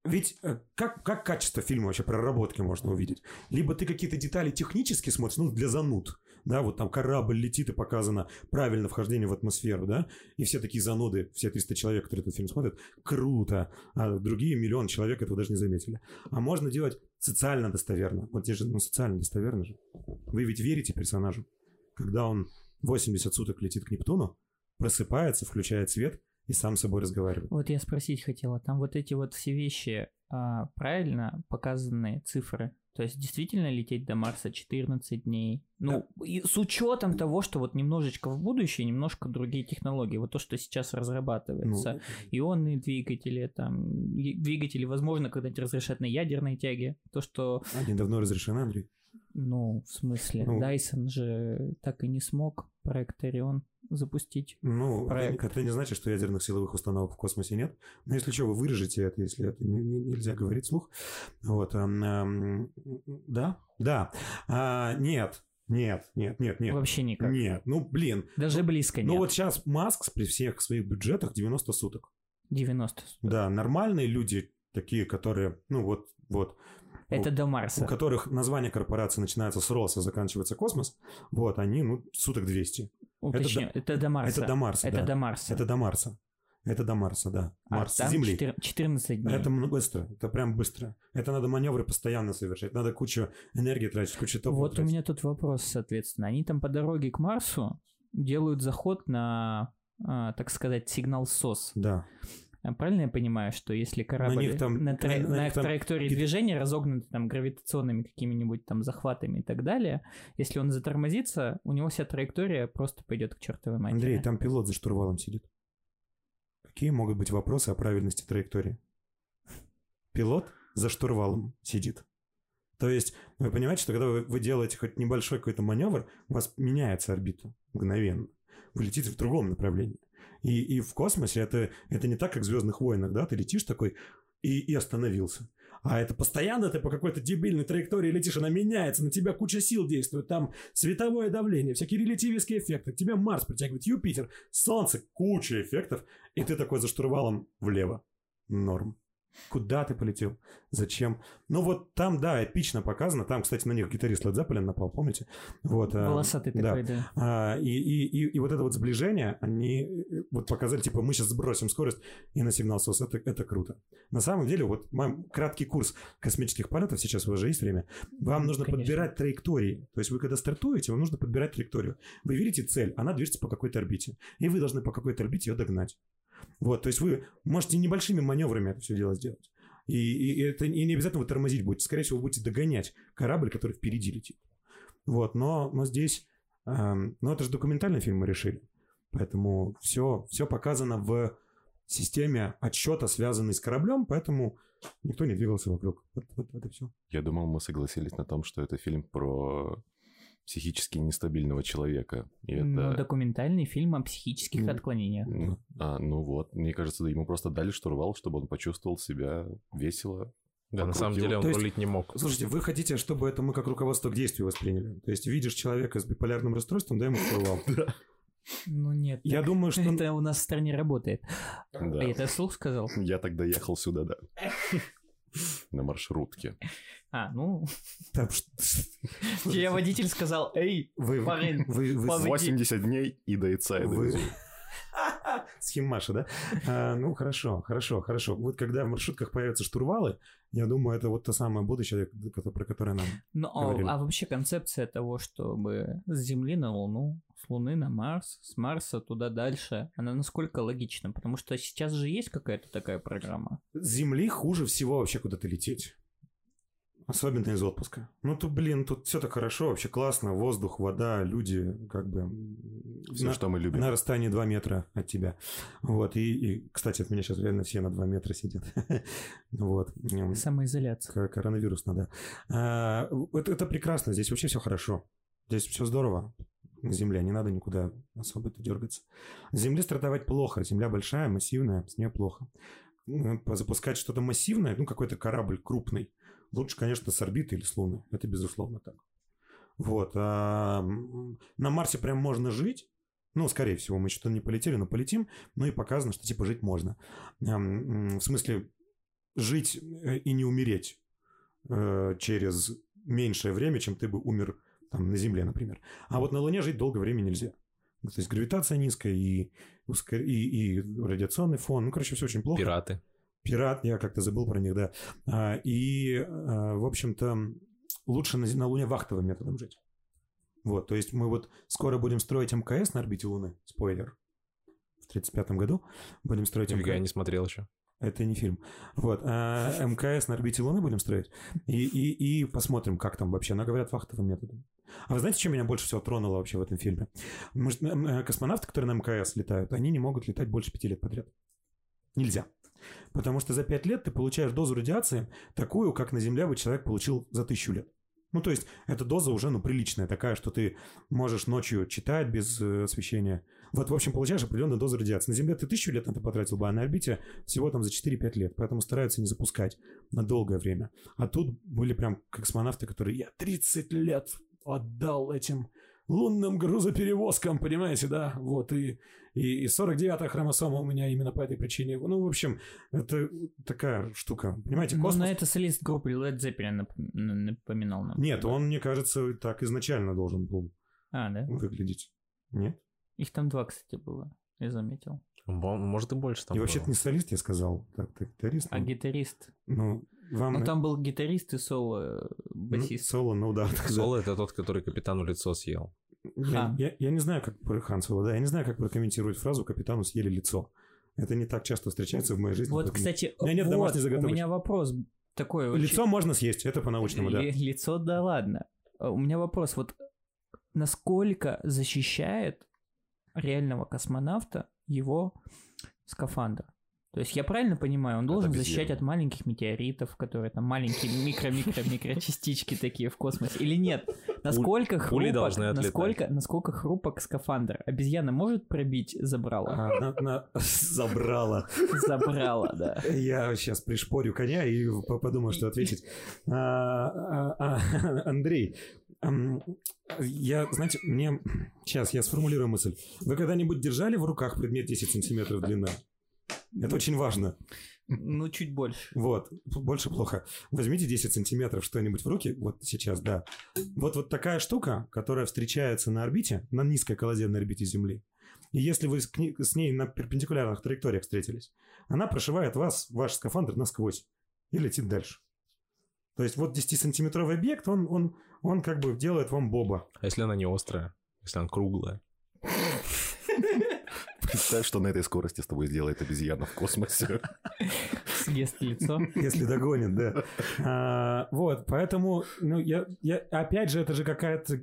ведь э, как, как качество фильма вообще проработки можно увидеть? Либо ты какие-то детали технически смотришь, ну, для зануд, да, вот там корабль летит и показано правильно вхождение в атмосферу, да, и все такие зануды, все 300 человек, которые этот фильм смотрят, круто, а другие миллион человек этого даже не заметили. А можно делать социально достоверно. Вот здесь же, ну, социально достоверно же. Вы ведь верите персонажу, когда он 80 суток летит к Нептуну, просыпается, включает свет и сам с собой разговаривает. Вот я спросить хотела, там вот эти вот все вещи а, правильно показанные цифры? То есть действительно лететь до Марса 14 дней? Ну, и с учетом того, что вот немножечко в будущее, немножко другие технологии. Вот то, что сейчас Ну, разрабатывается. ионные двигатели, там, двигатели, возможно, когда-нибудь разрешат на ядерной тяге. То, что, они давно разрешены, Андрей. Ну, в смысле, Ну. Dyson же так и не смог проект Орион запустить. Ну, Проект. это не значит, что ядерных силовых установок в космосе нет. Но если что, вы вырежете это, если это не- не- нельзя говорить вслух. Вот. ам, ам, да? Да. А, нет. Нет, нет, нет, нет. Вообще никак. Нет, ну блин. Даже близко нет. Ну вот сейчас Маск при всех своих бюджетах 90 суток. 90. Да, нормальные люди, такие, которые, ну вот, вот, Это до у Марса. которых название корпорации начинается с РОС, а заканчивается космос, вот, они, ну, суток 200. Уточню, это, до Марса. Это до Марса, Это да. до Марса. Это до Марса. Это до Марса, да. А Марс, там Земли. 4 14 дней. Это м- быстро, это прям быстро. Это надо маневры постоянно совершать, надо кучу энергии тратить, кучу топлива Вот у тратить. меня тут вопрос, соответственно. Они там по дороге к Марсу делают заход на, а, так сказать, сигнал СОС. Да. А Правильно я понимаю, что если корабль них там- на, тра- на- на на там траектории какие-то- движения разогнут там гравитационными какими-нибудь там захватами и так далее, если он затормозится, у него вся траектория просто пойдет к чертовой матери. Андрей, там пилот за штурвалом сидит. Какие могут быть вопросы о правильности траектории? Пилот за штурвалом сидит. То есть, вы понимаете, что когда вы, вы делаете хоть небольшой какой-то маневр, у вас меняется орбита мгновенно. Вы летите в другом направлении. И, и в космосе это, это не так, как в Звездных войнах, да, ты летишь такой и, и остановился. А это постоянно ты по какой-то дебильной траектории летишь, она меняется, на тебя куча сил действует, там световое давление, всякие релятивистские эффекты, тебя Марс притягивает, Юпитер, Солнце, куча эффектов, и ты такой за штурвалом влево. Норм. Куда ты полетел? Зачем? Ну вот там, да, эпично показано. Там, кстати, на них гитарист Led Zeppelin напал, помните? Вот, а, Волосатый да. такой, да. А, и, и, и, и вот это вот сближение, они э, вот показали, типа, мы сейчас сбросим скорость и на сигнал СОС. Это, это круто. На самом деле, вот мой краткий курс космических полетов, сейчас у вас же есть время, вам нужно Конечно. подбирать траектории. То есть вы когда стартуете, вам нужно подбирать траекторию. Вы видите цель, она движется по какой-то орбите. И вы должны по какой-то орбите ее догнать. Вот, то есть вы можете небольшими маневрами это все дело сделать. И, и- и это и не обязательно вы тормозить будете. Скорее всего, вы будете догонять корабль, который впереди летит. Вот, но, но здесь... эм, ну, это же документальный фильм мы решили. Поэтому все, все показано в системе отсчета, связанной с кораблем, поэтому никто не двигался вокруг. Вот, вот это все. Я думал, мы согласились на том, что это фильм про психически нестабильного человека. И это... Ну, документальный фильм о психических Ну, отклонениях. Ну, а, ну вот, мне кажется, да, ему просто дали штурвал, чтобы он почувствовал себя весело. Да, на самом деле он То есть- рулить не мог. Слушайте, вы хотите, чтобы это мы как руководство к действию восприняли? То есть видишь человека с биполярным расстройством, дай ему штурвал. Ну нет. Я думаю, что... *laughs* Это у нас в стране работает. Да. Я это вслух сказал? Я тогда ехал сюда, да. *laughs* На маршрутке. А, ну... Там Я *laughs* водитель сказал, эй, Вы, Парень, вы, вы, Поведи. 80 дней и до яйца я Вы- довезу. *laughs* Схем Маша, да? А, ну, хорошо, хорошо, хорошо. Вот когда в маршрутках появятся штурвалы, я думаю, это вот то самое будущее, про которое нам... Ну, а, Говорили. а вообще концепция того, чтобы с Земли на Луну, с Луны на Марс, с Марса туда дальше, она насколько логична? Потому что сейчас же есть какая-то такая программа. С Земли хуже всего вообще куда-то лететь. Особенно из отпуска. Ну, тут, блин, тут все так хорошо, вообще классно. Воздух, вода, люди, как бы... Все, на, что мы любим. на расстоянии 2 метра от тебя. Вот, и, и, кстати, от меня сейчас реально все на 2 метра сидят. *laughs* Вот. Самоизоляция. К- Коронавирусно, да. А, это, это прекрасно, здесь вообще все хорошо. Здесь все здорово. На Земле не надо никуда особо дергаться. С Земли стартовать плохо. Земля большая, массивная, с нее плохо. Ну, Запускать что-то массивное, ну, какой-то корабль крупный, лучше, конечно, с орбиты или с Луны. Это безусловно так. Вот. а, на Марсе прям можно жить. Ну, скорее всего, мы что-то не полетели, но полетим. Ну и показано, что типа жить можно. Ам, м, В смысле, жить э, и не умереть э, через меньшее время, чем ты бы умер там, на Земле, например. А вот на Луне жить долгое время нельзя. Ну, То есть гравитация низкая и, и, и радиационный фон. Ну, короче, все очень плохо. Пираты. Пират, я как-то забыл про них, да. А, и, а, в общем-то, лучше на, на Луне вахтовым методом жить. Вот, то есть мы вот скоро будем строить МКС на орбите Луны. Спойлер. В 35 году будем строить Нифига, я МКС. не смотрел еще. Это не фильм. Вот. а МКС на орбите Луны будем строить. И, и, и посмотрим, как там вообще. Но говорят, вахтовым методом. А вы знаете, что меня больше всего тронуло вообще в этом фильме? Может, м, э, космонавты, которые на МКС летают, они не могут летать больше пяти лет подряд. Нельзя. Потому что за пять лет ты получаешь дозу радиации такую, как на Земле бы человек получил за тысячу лет. Ну, то есть, эта доза уже, ну, приличная, такая, что ты можешь ночью читать без э, освещения. Вот, в общем, получаешь определенную дозу радиации. На Земле ты тысячу лет на это потратил бы, а на орбите всего там за 4-5 лет. Поэтому стараются не запускать на долгое время. А тут были прям космонавты, которые я 30 лет отдал этим лунным грузоперевозкам, понимаете, да? Вот, и, и, и 49-я хромосома у меня именно по этой причине. Ну, в общем, это такая штука. Понимаете, Ну, космос... на это солист группы Led Zeppelin напоминал нам. Нет, он, мне кажется, так изначально должен был А, да? выглядеть. Нет? Их там два, кстати, было. Я заметил. Может и больше там и вообще-то не солист, я сказал. Так, ты гитарист. А ну, гитарист? Ну, вам... Ну, там был гитарист и соло э, ну, басист. соло, ну да. так, да. Соло это тот, который капитану лицо съел. Я, я- я не знаю, как про Хан Соло, да, я не знаю, как прокомментировать фразу «капитану съели лицо». Это не так часто встречается в моей жизни. Вот, кстати, У меня нет вот, домашней у меня вопрос такой. очень- Лицо можно съесть, это по-научному, да. Ли- Лицо, да ладно. А У меня вопрос, вот насколько защищает реального космонавта его скафандр? То есть я правильно понимаю, он должен защищать от маленьких метеоритов, которые там маленькие микро-микро-микрочастички такие в космосе, или нет? Насколько хрупок, насколько, насколько хрупок скафандр? Обезьяна может пробить забрала? А, Забрала. Забрала, да. Я сейчас пришпорю коня и по- подумаю, что ответить. А, а, Андрей, я, знаете, мне... Сейчас я сформулирую мысль. Вы когда-нибудь держали в руках предмет 10 сантиметров длина? Это очень важно. Ну, чуть больше. Вот, больше плохо. Возьмите 10 сантиметров что-нибудь в руки, вот сейчас, да. Вот, вот такая штука, которая встречается на орбите, на низкой коллазионной орбите Земли. И если вы с, к ней- с ней на перпендикулярных траекториях встретились, она прошивает вас, ваш скафандр, насквозь и летит дальше. То есть вот 10-сантиметровый объект, он, он, он как бы делает вам боба. А если она не острая? Если она круглая? *laughs* Представь, что на этой скорости с тобой сделает обезьяна в космосе. Съест лицо. Если догонит, да. А, вот, поэтому, ну, я, я, опять же, это же какая-то,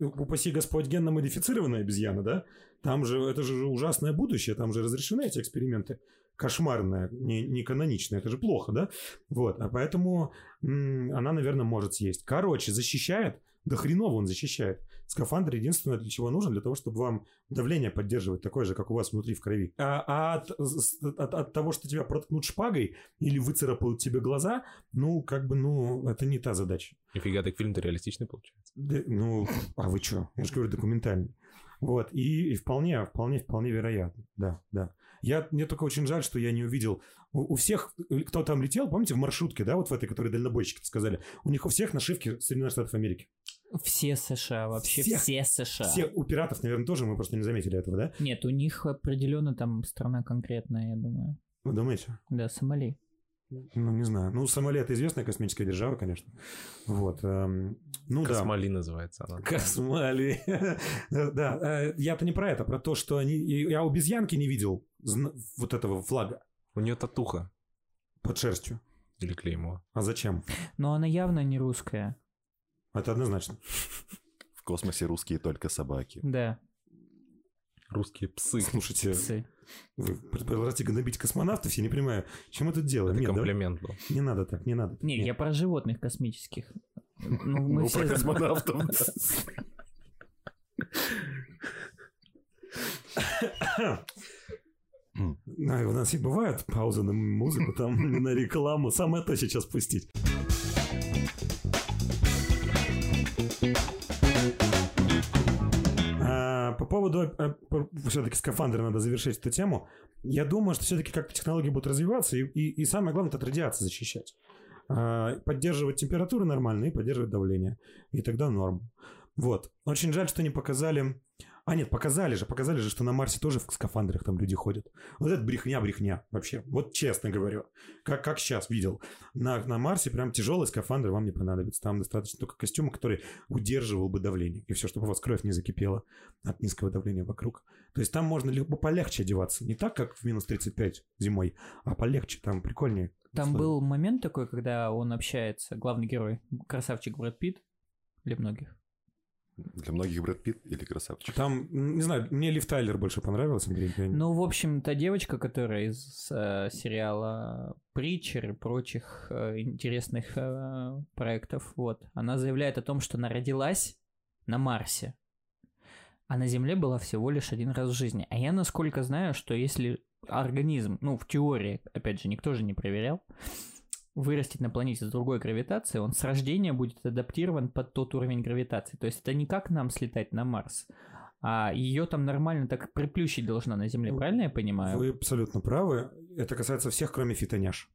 упаси Господь, генно-модифицированная обезьяна, да? Там же, это же ужасное будущее, там же разрешены эти эксперименты. Кошмарное, не, не каноничное, это же плохо, да? Вот, а поэтому м, она, наверное, может съесть. Короче, защищает, да хреново он защищает. Скафандр единственное, для чего нужен, для того, чтобы вам давление поддерживать такое же, как у вас внутри в крови. А, а от, от- от того, что тебя проткнут шпагой или выцарапают тебе глаза, ну, как бы, ну, это не та задача. Нифига, так фильм-то реалистичный получается. Да, ну, а вы что? Я же говорю, документальный. Вот, и, и вполне, вполне, вполне вероятно, да, да. Я, мне только очень жаль, что я не увидел... У, у всех, кто там летел, помните, в маршрутке, да, вот в этой, которые дальнобойщики сказали, у них у всех нашивки Соединенных Штатов Америки. Все США, вообще Всех- все США. Все у пиратов, наверное, тоже, мы просто не заметили этого, да? Нет, у них определенно там страна конкретная, я думаю. Вы думаете? Да, Сомали. Ну, не знаю. Ну, Сомали это известная космическая держава, конечно. Вот. эм, ну, да. Космоли называется она. Космали. *laughs* Да, э, я-то не про это, про то, что они... Я у обезьянки не видел вот этого флага У нее татуха под шерстью. или клеймо. А зачем? Но она явно не русская. Это однозначно. В космосе русские только собаки. Да, Русские псы. Слушайте, псы. вы продолжаете гнобить космонавтов, я не понимаю, чем мы тут делаем? Это Нет, да- комплимент был. не надо так, не надо. Не, Нет. я про животных космических. Ну, мы Ну, все про космонавтов. У нас и бывают паузы на музыку, там на рекламу. Самое то сейчас пустить. А, По поводу все-таки скафандра надо завершить эту тему. Я думаю, что все-таки как технологии будут развиваться, и, и- и самое главное, это от радиации защищать. А, Поддерживать температуру нормально и поддерживать давление. И тогда норм. Вот. Очень жаль, что не показали... А нет, показали же, показали же, что на Марсе тоже в скафандрах там люди ходят. Вот это брехня-брехня вообще. Вот честно говорю. Как, как сейчас видел. На, на Марсе прям тяжелый скафандр вам не понадобится. Там достаточно только костюма, который удерживал бы давление. И все, чтобы у вас кровь не закипела от низкого давления вокруг. То есть там можно легко полегче одеваться. Не так, как в минус 35 зимой, а полегче. Там прикольнее. Там условия. был момент такой, когда он общается, главный герой, красавчик Брэд Питт, для многих. Для многих Брэд Питт или красавчик. Там, не знаю, мне Лив Тайлер больше понравился, Андрей. Я не- Ну, в общем, та девочка, которая из э, сериала Притчер и прочих э, интересных э, проектов, вот, она заявляет о том, что она родилась на Марсе, а на Земле была всего лишь один раз в жизни. А я, насколько знаю, что если организм, ну, в теории, опять же, никто же не проверял, вырастет на планете с другой гравитацией, он с рождения будет адаптирован под тот уровень гравитации. То есть это не как нам слетать на Марс, а ее там нормально так приплющить должна на Земле, правильно я понимаю? Вы абсолютно правы. Это касается всех, кроме фитоняш.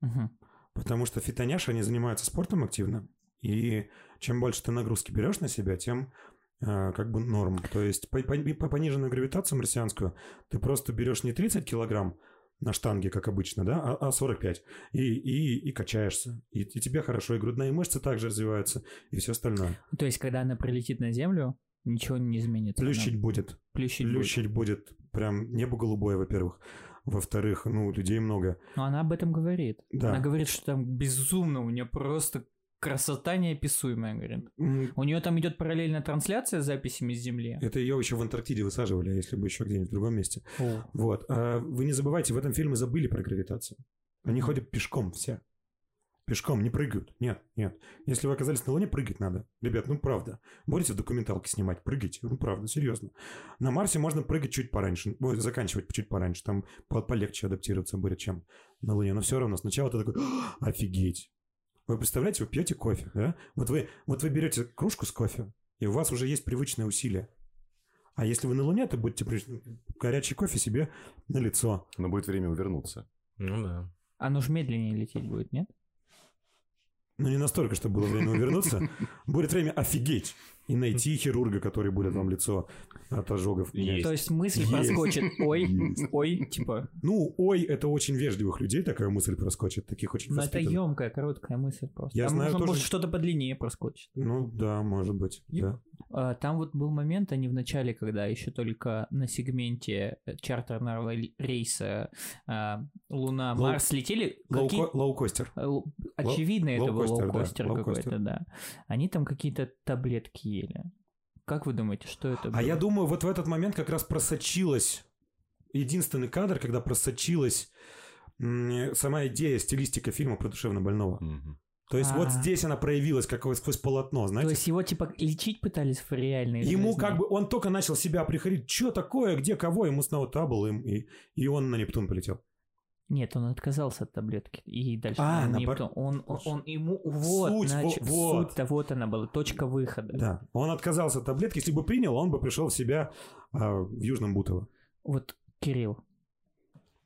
Мгм. Потому что фитоняши, они занимаются спортом активно. И чем больше ты нагрузки берешь на себя, тем э, как бы норм. То есть по, по- по пониженную гравитацию марсианскую ты просто берешь не 30 килограмм на штанге, как обычно, да, а, а 45. И, и, и качаешься. И, и тебе хорошо. И грудные мышцы также развиваются. И все остальное. То есть, когда она прилетит на Землю, ничего не изменится. Плющить Она будет. плющить будет. Плющить будет. Прям небо голубое, во-первых. Во-вторых, ну, людей много. Но она об этом говорит. Да. Она говорит, что там безумно, у нее просто Красота неописуемая, говорит. М, У нее там идет параллельная трансляция с записями с Земли. Это ее еще в Антарктиде высаживали, а если бы еще где-нибудь в другом месте. Вот. А вы не забывайте, в этом фильме забыли про гравитацию. Они ходят пешком все. Пешком, не прыгают. Нет, нет. Если вы оказались на Луне, прыгать надо. Ребят, ну правда. Будете документалки снимать, прыгайте. Ну правда, серьезно. На Марсе можно прыгать чуть пораньше. Ой, заканчивать чуть пораньше. Там по- полегче адаптироваться будет, чем на Луне. Но все равно сначала ты такой, «А, офигеть. Вы представляете, вы пьете кофе, да? Вот вы, вот вы берете кружку с кофе, и у вас уже есть привычное усилие. А если вы на Луне, то будете при- горячий кофе себе на лицо. Но будет время увернуться. Ну да. Оно же медленнее лететь будет, нет? Ну, не настолько, чтобы было время увернуться. *laughs* Будет время офигеть и найти хирурга, который будет вам лицо от ожогов. Есть. То есть мысль Есть. проскочит. Ой, Есть. ой, типа. Ну, ой, это очень вежливых людей такая мысль проскочит, таких очень Ну, это емкая, короткая мысль просто. Я Там знаю тоже- может, что-то подлиннее проскочит. Ну, да, может быть, да. А, Там вот был момент, они в начале, когда еще только на сегменте э, чартерного рейса а, Луна, Лоу- Марс летели. какие- Лоуко- Лоукостер. Э, Очевидно, это был лоукостер, да, какой-то, да. Они там какие-то таблетки ели. Как вы думаете, что это было? А я думаю, вот в этот момент как раз просочилась единственный кадр, когда просочилась сама идея, стилистика фильма про душевно больного. Мгм. То есть вот А. здесь она проявилась как сквозь полотно, То знаете? есть его типа лечить пытались в реальной Ему жизни? как бы, он только начал себя приходить, что такое, где кого, ему снова табл, и, и он на Нептун полетел. Нет, он отказался от таблетки. И дальше А, он, не наоборот. потом- он, он, он ему... Вот, Суть, нач- во- вот. суть-то вот она была, точка выхода. Да, он отказался от таблетки, если бы принял, он бы пришел в себя а, в Южном Бутово. Вот, Кирилл,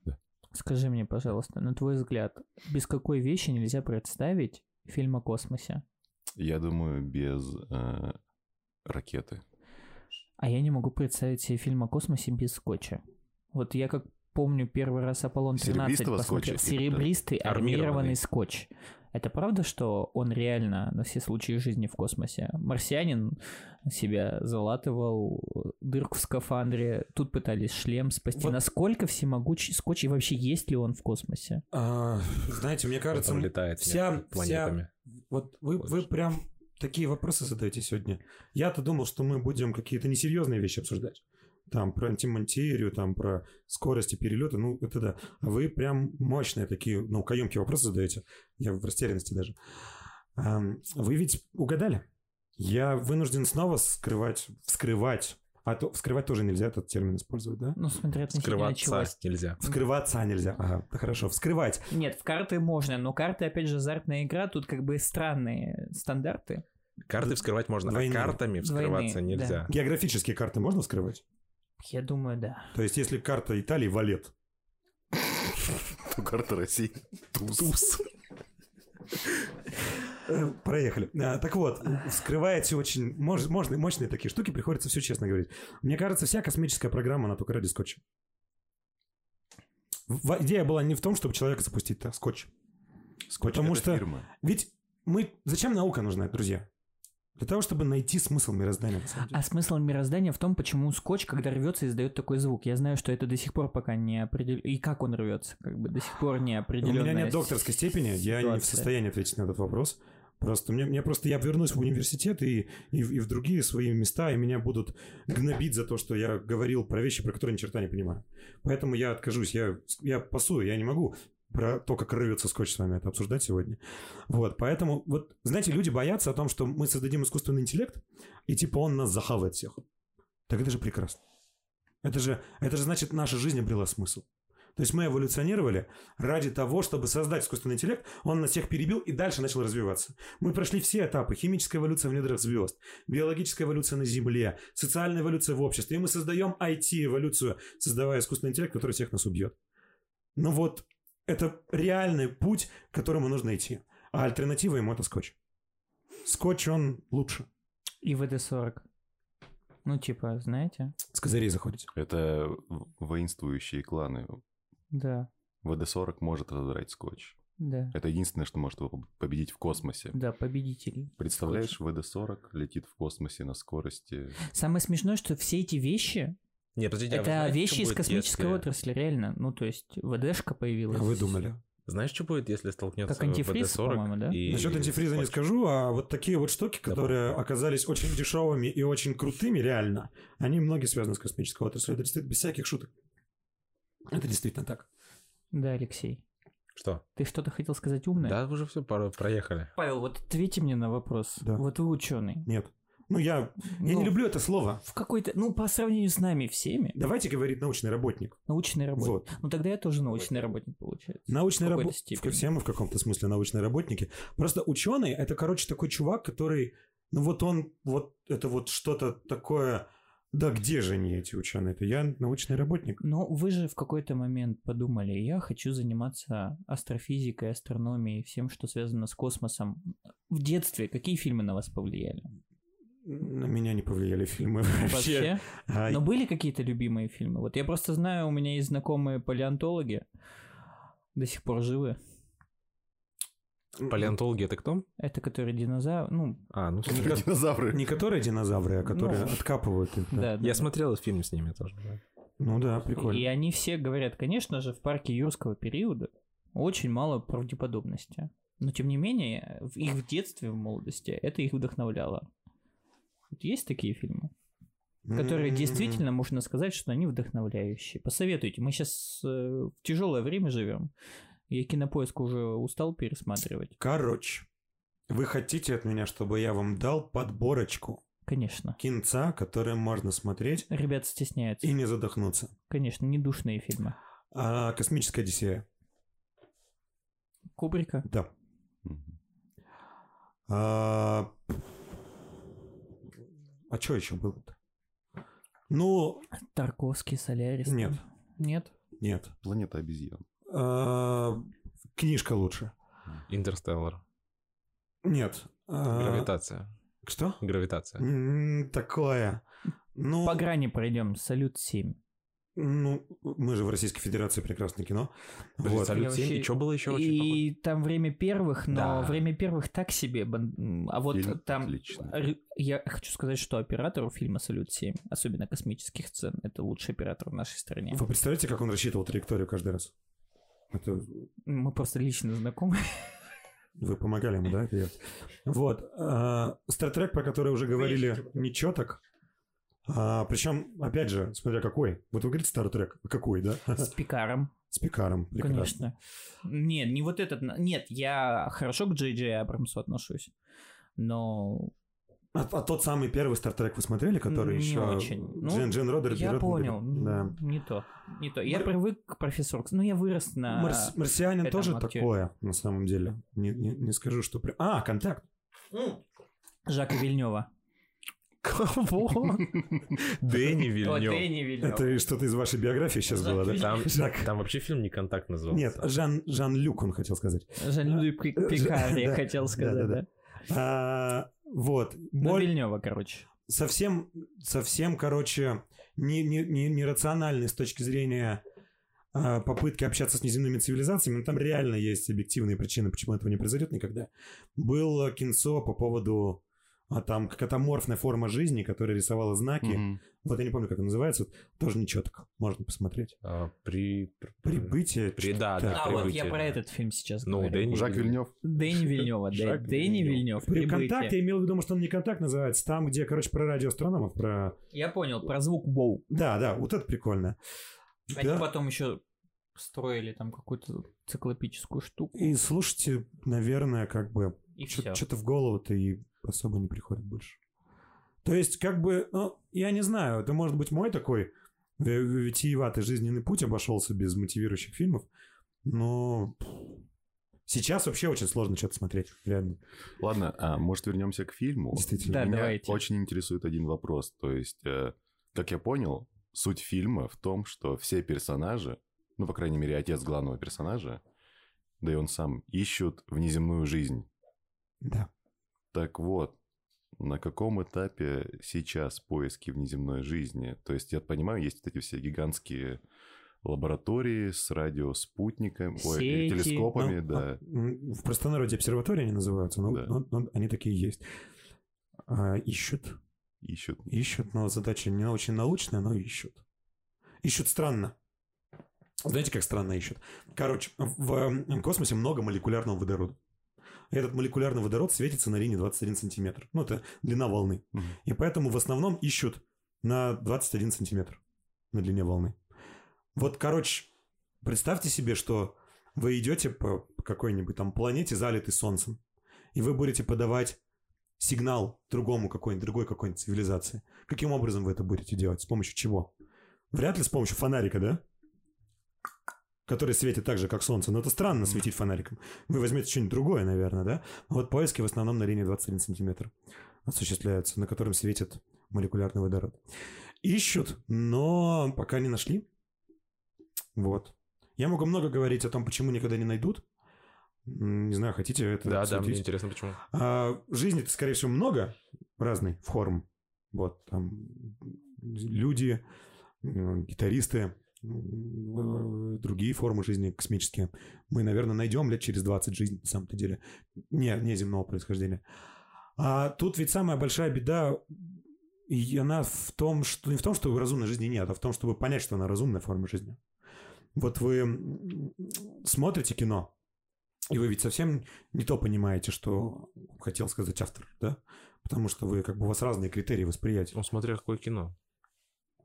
Да. скажи мне, пожалуйста, на твой взгляд, без какой вещи нельзя представить фильм о космосе? Я думаю, без э, ракеты. А я не могу представить себе фильм о космосе без скотча. Вот я как помню первый раз Аполлон 13 Серебристого посмотрел. скотча? Серебристый армированный Армированный. скотч. Это правда, что он реально на все случаи жизни в космосе? Марсианин себя залатывал, дырку в скафандре, тут пытались шлем спасти. Вот. Насколько всемогучий скотч и вообще есть ли он в космосе? А, знаете, мне кажется, Он летает вся, между вся, планетами. вот вы, вы прям такие вопросы задаете сегодня. Я-то думал, что мы будем какие-то несерьезные вещи обсуждать. Там про антиматерию, там про скорости перелета, ну это да. А вы прям мощные такие наукоемкие вопросы задаете. Я в растерянности даже. Вы ведь угадали? Я вынужден снова скрывать, вскрывать. А то вскрывать тоже нельзя этот термин использовать, да? Ну, смотря относительно чего. Скрываться нельзя. Вскрываться нельзя. Ага, хорошо. Вскрывать. Нет, в карты можно, но карты, опять же, азартная игра, тут как бы странные стандарты. Карты вскрывать можно, Двойные. а картами вскрываться Двойные, нельзя. Географические карты можно вскрывать? Я думаю, да. То есть, если карта Италии валет, То карта России. Туз. Проехали. А, Так вот, вскрываете очень мож- можно, мощные такие штуки, приходится все честно говорить. Мне кажется, вся космическая программа, она только ради скотча. В- Идея была не в том, чтобы человека запустить, а скотч. Скотч Потому это что- фирма. Ведь мы... Зачем наука нужна, друзья? Для того, чтобы найти смысл мироздания. А смысл мироздания в том, почему скотч, когда рвется, издает такой звук. Я знаю, что это до сих пор пока не определено. И как он рвется, как бы до сих пор не У определено. меня нет докторской степени, я не в ситуация. состоянии ответить на этот вопрос. Просто мне, мне просто я вернусь в университет и, и, в- и в другие свои места, и меня будут гнобить за то, что я говорил про вещи, про которые ни черта не понимаю. Поэтому я откажусь, я, я пасую, я не могу про то, как рвется скотч с вами это обсуждать сегодня. Вот, поэтому, вот, знаете, люди боятся о том, что мы создадим искусственный интеллект, и типа он нас захавает всех. Так это же прекрасно. Это же, это же значит, наша жизнь обрела смысл. То есть мы эволюционировали ради того, чтобы создать искусственный интеллект, он нас всех перебил и дальше начал развиваться. Мы прошли все этапы. Химическая эволюция в недрах звезд, биологическая эволюция на Земле, социальная эволюция в обществе. И мы создаем IT-эволюцию, создавая искусственный интеллект, который всех нас убьет. Ну вот, это реальный путь, к которому нужно идти. А альтернатива ему это скотч. Скотч, он лучше. И ВД-40. Ну, типа, знаете? С козырей заходите. Это воинствующие кланы. Да, ВД-40 может разодрать скотч. да. Это единственное, что может его поб- победить в космосе. Да, победитель. Представляешь, ВД-40 летит в космосе на скорости. Самое смешное, что все эти вещи, Не, подождите, а это знаете, вещи из космической если- отрасли, реально. Ну, то есть, ВДшка появилась. А вы думали? Знаешь, что будет, если столкнется Как антифриз, ВД-40 по-моему, да? и... Насчет антифриза не скажу, а вот такие вот штуки, Да, которые оказались очень дешевыми и очень крутыми, реально, они многие связаны с космической отраслью. Это действительно без всяких шуток. Это действительно так. Да, Алексей. Что? Ты что-то хотел сказать умное? Да, уже все, проехали. Павел, вот ответьте мне на вопрос. Да. Вот вы ученый. Нет. Ну, я, я Ну, не люблю это слово. В какой-то, ну, по сравнению с нами всеми, Давайте говорить научный работник. научный работник. Вот. Ну, тогда я тоже научный работник, получается. Научный работник. Все мы в каком-то смысле научные работники. Просто ученый это, короче, такой чувак, который. Ну вот он, вот это вот что-то такое. Да где же они, эти ученые? Это я научный работник. Но вы же в какой-то момент подумали, я хочу заниматься астрофизикой, астрономией, всем, что связано с космосом. В детстве какие фильмы на вас повлияли? На меня не повлияли фильмы *laughs* вообще. Вообще? А, Но были какие-то любимые фильмы? Вот я просто знаю, у меня есть знакомые палеонтологи, до сих пор живы. Палеонтологи это кто? Это которые динозавры, ну, А, ну, Не, ко- Динозавры. не которые динозавры, а которые Ну, откапывают их. да. да, да. я смотрел фильм с ними тоже. да. Ну да, прикольно. И они все говорят, конечно же, в парке юрского периода очень мало правдеподобности. Но тем не менее, в их в детстве, в молодости, это их вдохновляло. Вот есть такие фильмы, которые М, действительно можно сказать, что они вдохновляющие. Посоветуйте. Мы сейчас в тяжелое время живем. Я кинопоиск уже устал пересматривать. Короче, вы хотите от меня, чтобы я вам дал подборочку Конечно. кинца, которые можно смотреть Ребята стесняются. и не задохнуться. Конечно, недушные фильмы. А, Космическая Одиссея. Кубрика. Да. Мгм. А, а что еще было-то? Ну, Тарковский, Солярис. Нет. Нет? нет. Планета обезьян. А, книжка лучше. Интерстеллар. Нет. А, Гравитация. Что? Гравитация. Такое. Ну, По грани пройдем. Салют 7. Ну, мы же в Российской Федерации прекрасное кино. Вот. Салют Я 7. вообще- И что было еще очень И там время первых, но Да. время первых так себе. А вот Фильм там... отличный. р- Я хочу сказать, что оператор фильма «Салют 7», особенно космических сцен, это лучший оператор в нашей стране. Вы представляете, как он рассчитывал траекторию каждый раз? Это Мы просто лично знакомы. вы помогали ему, да? Вот. Стартрек, про который уже говорили, нечеток. А, причем, опять же, смотря какой. Вот вы говорите Стартрек, а какой, да? С Пикаром, С Пикаром. прекрасно. конечно. Нет, не вот этот. Нет, я хорошо к Джей Джей Абрамсу отношусь. Но А, а тот самый первый Стартрек вы смотрели, который Не еще... очень. Ну, Джин, Джин Родер я берет- понял. Да. Не то. Не то. Я Мар- привык к профессору. Ну, я вырос на... Марс- Марсианин тоже актере. такое, на самом деле. Не, не, не скажу, что... А, контакт. Жака Вильнева. Кого? Дэнни Вильнёв. Дэнни Вильнёв. Это что-то из вашей биографии сейчас было, да? Там, вообще фильм не контакт назывался. Нет, Жан, Жан-Люк, он хотел сказать. Жан-Люк Пи- Пикар, я хотел сказать, да. А, вот. Ну, Боль- Вильнева, короче. совсем, совсем, короче, не, не, не, нерациональный с точки зрения а, попытки общаться с неземными цивилизациями, но там реально есть объективные причины, почему этого не произойдет никогда. Было кинцо по поводу а, там какая-то аморфная форма жизни, которая рисовала знаки. Мгм. Вот я не помню, как она называется. Вот тоже нечетко. Можно посмотреть. А, при... при- Прибытие. При- да, да, А, такое. вот прибытие, я про да. этот фильм сейчас Ну, говорю. Дэнни Жак Вильнев. Дэнни Вильнева, да. Жак Дэнни. Вильнев. При «Прибытие». контакте я имел в виду, что он не контакт называется, там, где, короче, про радиоастрономов, про... Я понял, про звук Боу. Да, да, вот это прикольно. Они Да. потом еще строили там какую-то циклопическую штуку. И слушайте, наверное, как бы И все. что-то в голову-то и особо не приходит больше. То есть, как бы, ну, я не знаю, это может быть мой такой ви- ви- витиеватый жизненный путь обошелся без мотивирующих фильмов, но сейчас вообще очень сложно что-то смотреть, реально. Ладно, а может вернемся к фильму? Действительно. Да, Меня давайте. очень интересует один вопрос. То есть, э, как я понял, суть фильма в том, что все персонажи, ну, по крайней мере, отец главного персонажа, да и он сам, ищут внеземную жизнь. Да. Так вот, на каком этапе сейчас поиски внеземной жизни? То есть, я понимаю, есть вот эти все гигантские лаборатории с радиоспутниками, ой, Сети. телескопами, Ну, да. а, в простонародье обсерватории они называются, но, Да. но- но они такие есть. А, ищут, Ищут. ищут, но задача не очень научная, но ищут. Ищут странно. Знаете, как странно ищут? Короче, в космосе много молекулярного водорода. Этот молекулярный водород светится на линии 21 сантиметр. Ну, это длина волны. Мгм. И поэтому в основном ищут на 21 сантиметр на длине волны. Вот, короче, представьте себе, что вы идете по какой-нибудь там планете, залитой солнцем, и вы будете подавать сигнал другому какой-нибудь, другой какой-нибудь цивилизации. Каким образом вы это будете делать? С помощью чего? Вряд ли с помощью фонарика, да? Который светит так же, как солнце. Но это странно светить фонариком. Вы возьмете что-нибудь другое, наверное, да? Вот поиски в основном на линии 21 сантиметр осуществляются, на котором светит молекулярный водород. Ищут, но пока не нашли. Вот. Я могу много говорить о том, почему никогда не найдут. Не знаю, хотите это Да, да, мне обсудить? интересно, почему. А, жизни-то, скорее всего, много разной форм. Вот, там люди, гитаристы, другие формы жизни космические. Мы, наверное, найдем лет через 20 жизней, на самом-то деле, не, не земного происхождения. А тут ведь самая большая беда, и она в том, что не в том, что разумной жизни нет, а в том, чтобы понять, что она разумная форма жизни. Вот вы смотрите кино, и вы ведь совсем не то понимаете, что хотел сказать автор, да? Потому что вы, как бы, у вас разные критерии восприятия. Ну, смотря какое кино.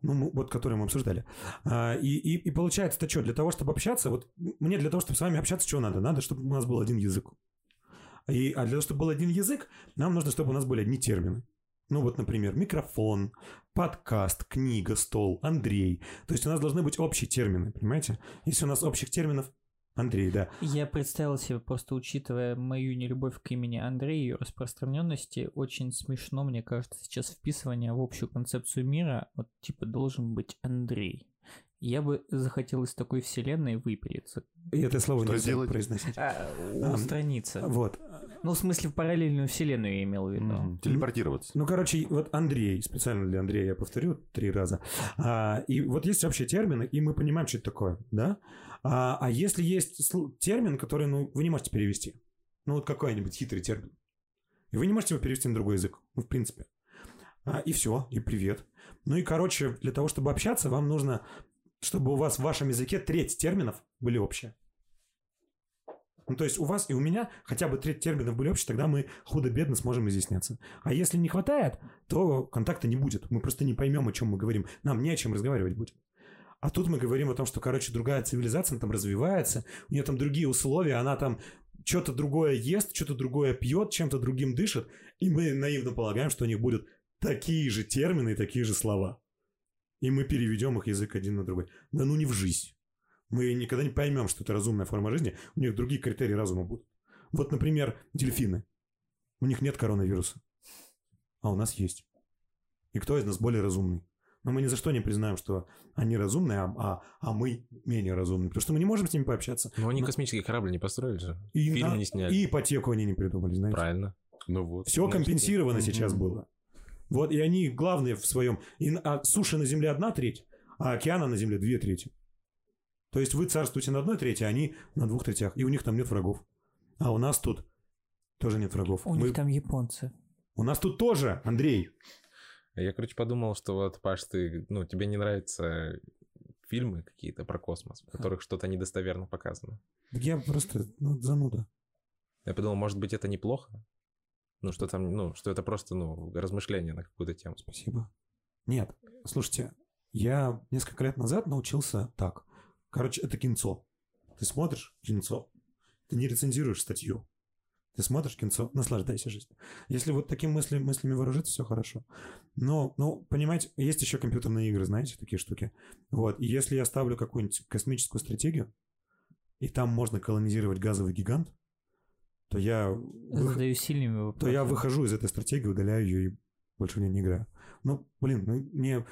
Ну, вот, которые мы обсуждали. А, и, и, и получается-то что? Для того, чтобы общаться, вот мне для того, чтобы с вами общаться, что надо? Надо, чтобы у нас был один язык. И, а для того, чтобы был один язык, нам нужно, чтобы у нас были одни термины. Ну, вот, например, микрофон, подкаст, книга, стол, Андрей. То есть у нас должны быть общие термины, понимаете? Если у нас общих терминов... Андрей, да. Я представил себе, просто учитывая мою нелюбовь к имени Андрей и ее распространенности, очень смешно, мне кажется, сейчас вписывание в общую концепцию мира, вот типа должен быть Андрей. Я бы захотел из такой вселенной выпилиться. И это слово Что нельзя сделать? произносить. А, А, устраниться. Вот. Ну, в смысле, в параллельную вселенную я имел в виду. Мгм. Телепортироваться. Ну, короче, вот Андрей, специально для Андрея я повторю три раза. А, и вот есть общие термины, и мы понимаем, что это такое, да? А, а если есть сл- термин, который, ну, вы не можете перевести, ну, вот какой-нибудь хитрый термин, и вы не можете его перевести на другой язык, ну, в принципе. А, и все, и привет. Ну и, короче, для того, чтобы общаться, вам нужно, чтобы у вас в вашем языке треть терминов были общие. Ну, то есть у вас и у меня хотя бы треть терминов были общие, тогда мы худо-бедно сможем изъясняться. А если не хватает, то контакта не будет. Мы просто не поймем, о чем мы говорим. Нам не о чем разговаривать будет. А тут мы говорим о том, что, короче, другая цивилизация, она там развивается, у нее там другие условия, она там что-то другое ест, что-то другое пьет, чем-то другим дышит, и мы наивно полагаем, что у них будут такие же термины и такие же слова. И мы переведем их язык один на другой. Да ну не в жизнь. Мы никогда не поймем, что это разумная форма жизни, у них другие критерии разума будут. Вот, например, дельфины. У них нет коронавируса. А у нас есть. И кто из нас более разумный? Но мы ни за что не признаем, что они разумные, а, а, а мы менее разумные. Потому что мы не можем с ними пообщаться. Но они Ну, космический корабль не построили же. И, Фильм на- не сняли. и ипотеку они не придумали, знаете. Правильно. Ну вот. Все Значит, компенсировано сейчас было. Вот, и они главные в своем... И, на- а суши на Земле одна треть, а океана на Земле две трети. То есть вы царствуете на одной трети, а они на двух третях. И у них там нет врагов. А у нас тут тоже нет врагов. У Мы- них там японцы. У нас тут тоже, Андрей. Я, короче, подумал, что вот, Паш, ты, ну, тебе не нравятся фильмы какие-то про космос, в которых что-то недостоверно показано. Так Я просто ну, зануда. Я подумал, может быть, это неплохо? Ну, что там, ну, что это просто, ну, размышления на какую-то тему. Спасибо. Нет, слушайте, я несколько лет назад научился так. Короче, это кинцо. Ты смотришь кинцо, ты не рецензируешь статью. Ты смотришь кинцо, наслаждайся жизнью. Если вот таким мысли, мыслями вооружиться, все хорошо. Но, ну, понимаете, есть еще компьютерные игры, знаете, такие штуки. Вот, и если я ставлю какую-нибудь космическую стратегию, и там можно колонизировать газовый гигант, то я, Задаю сильными то вопросами. я выхожу из этой стратегии, удаляю ее и больше в нее не играю. Ну, блин, ну, мне...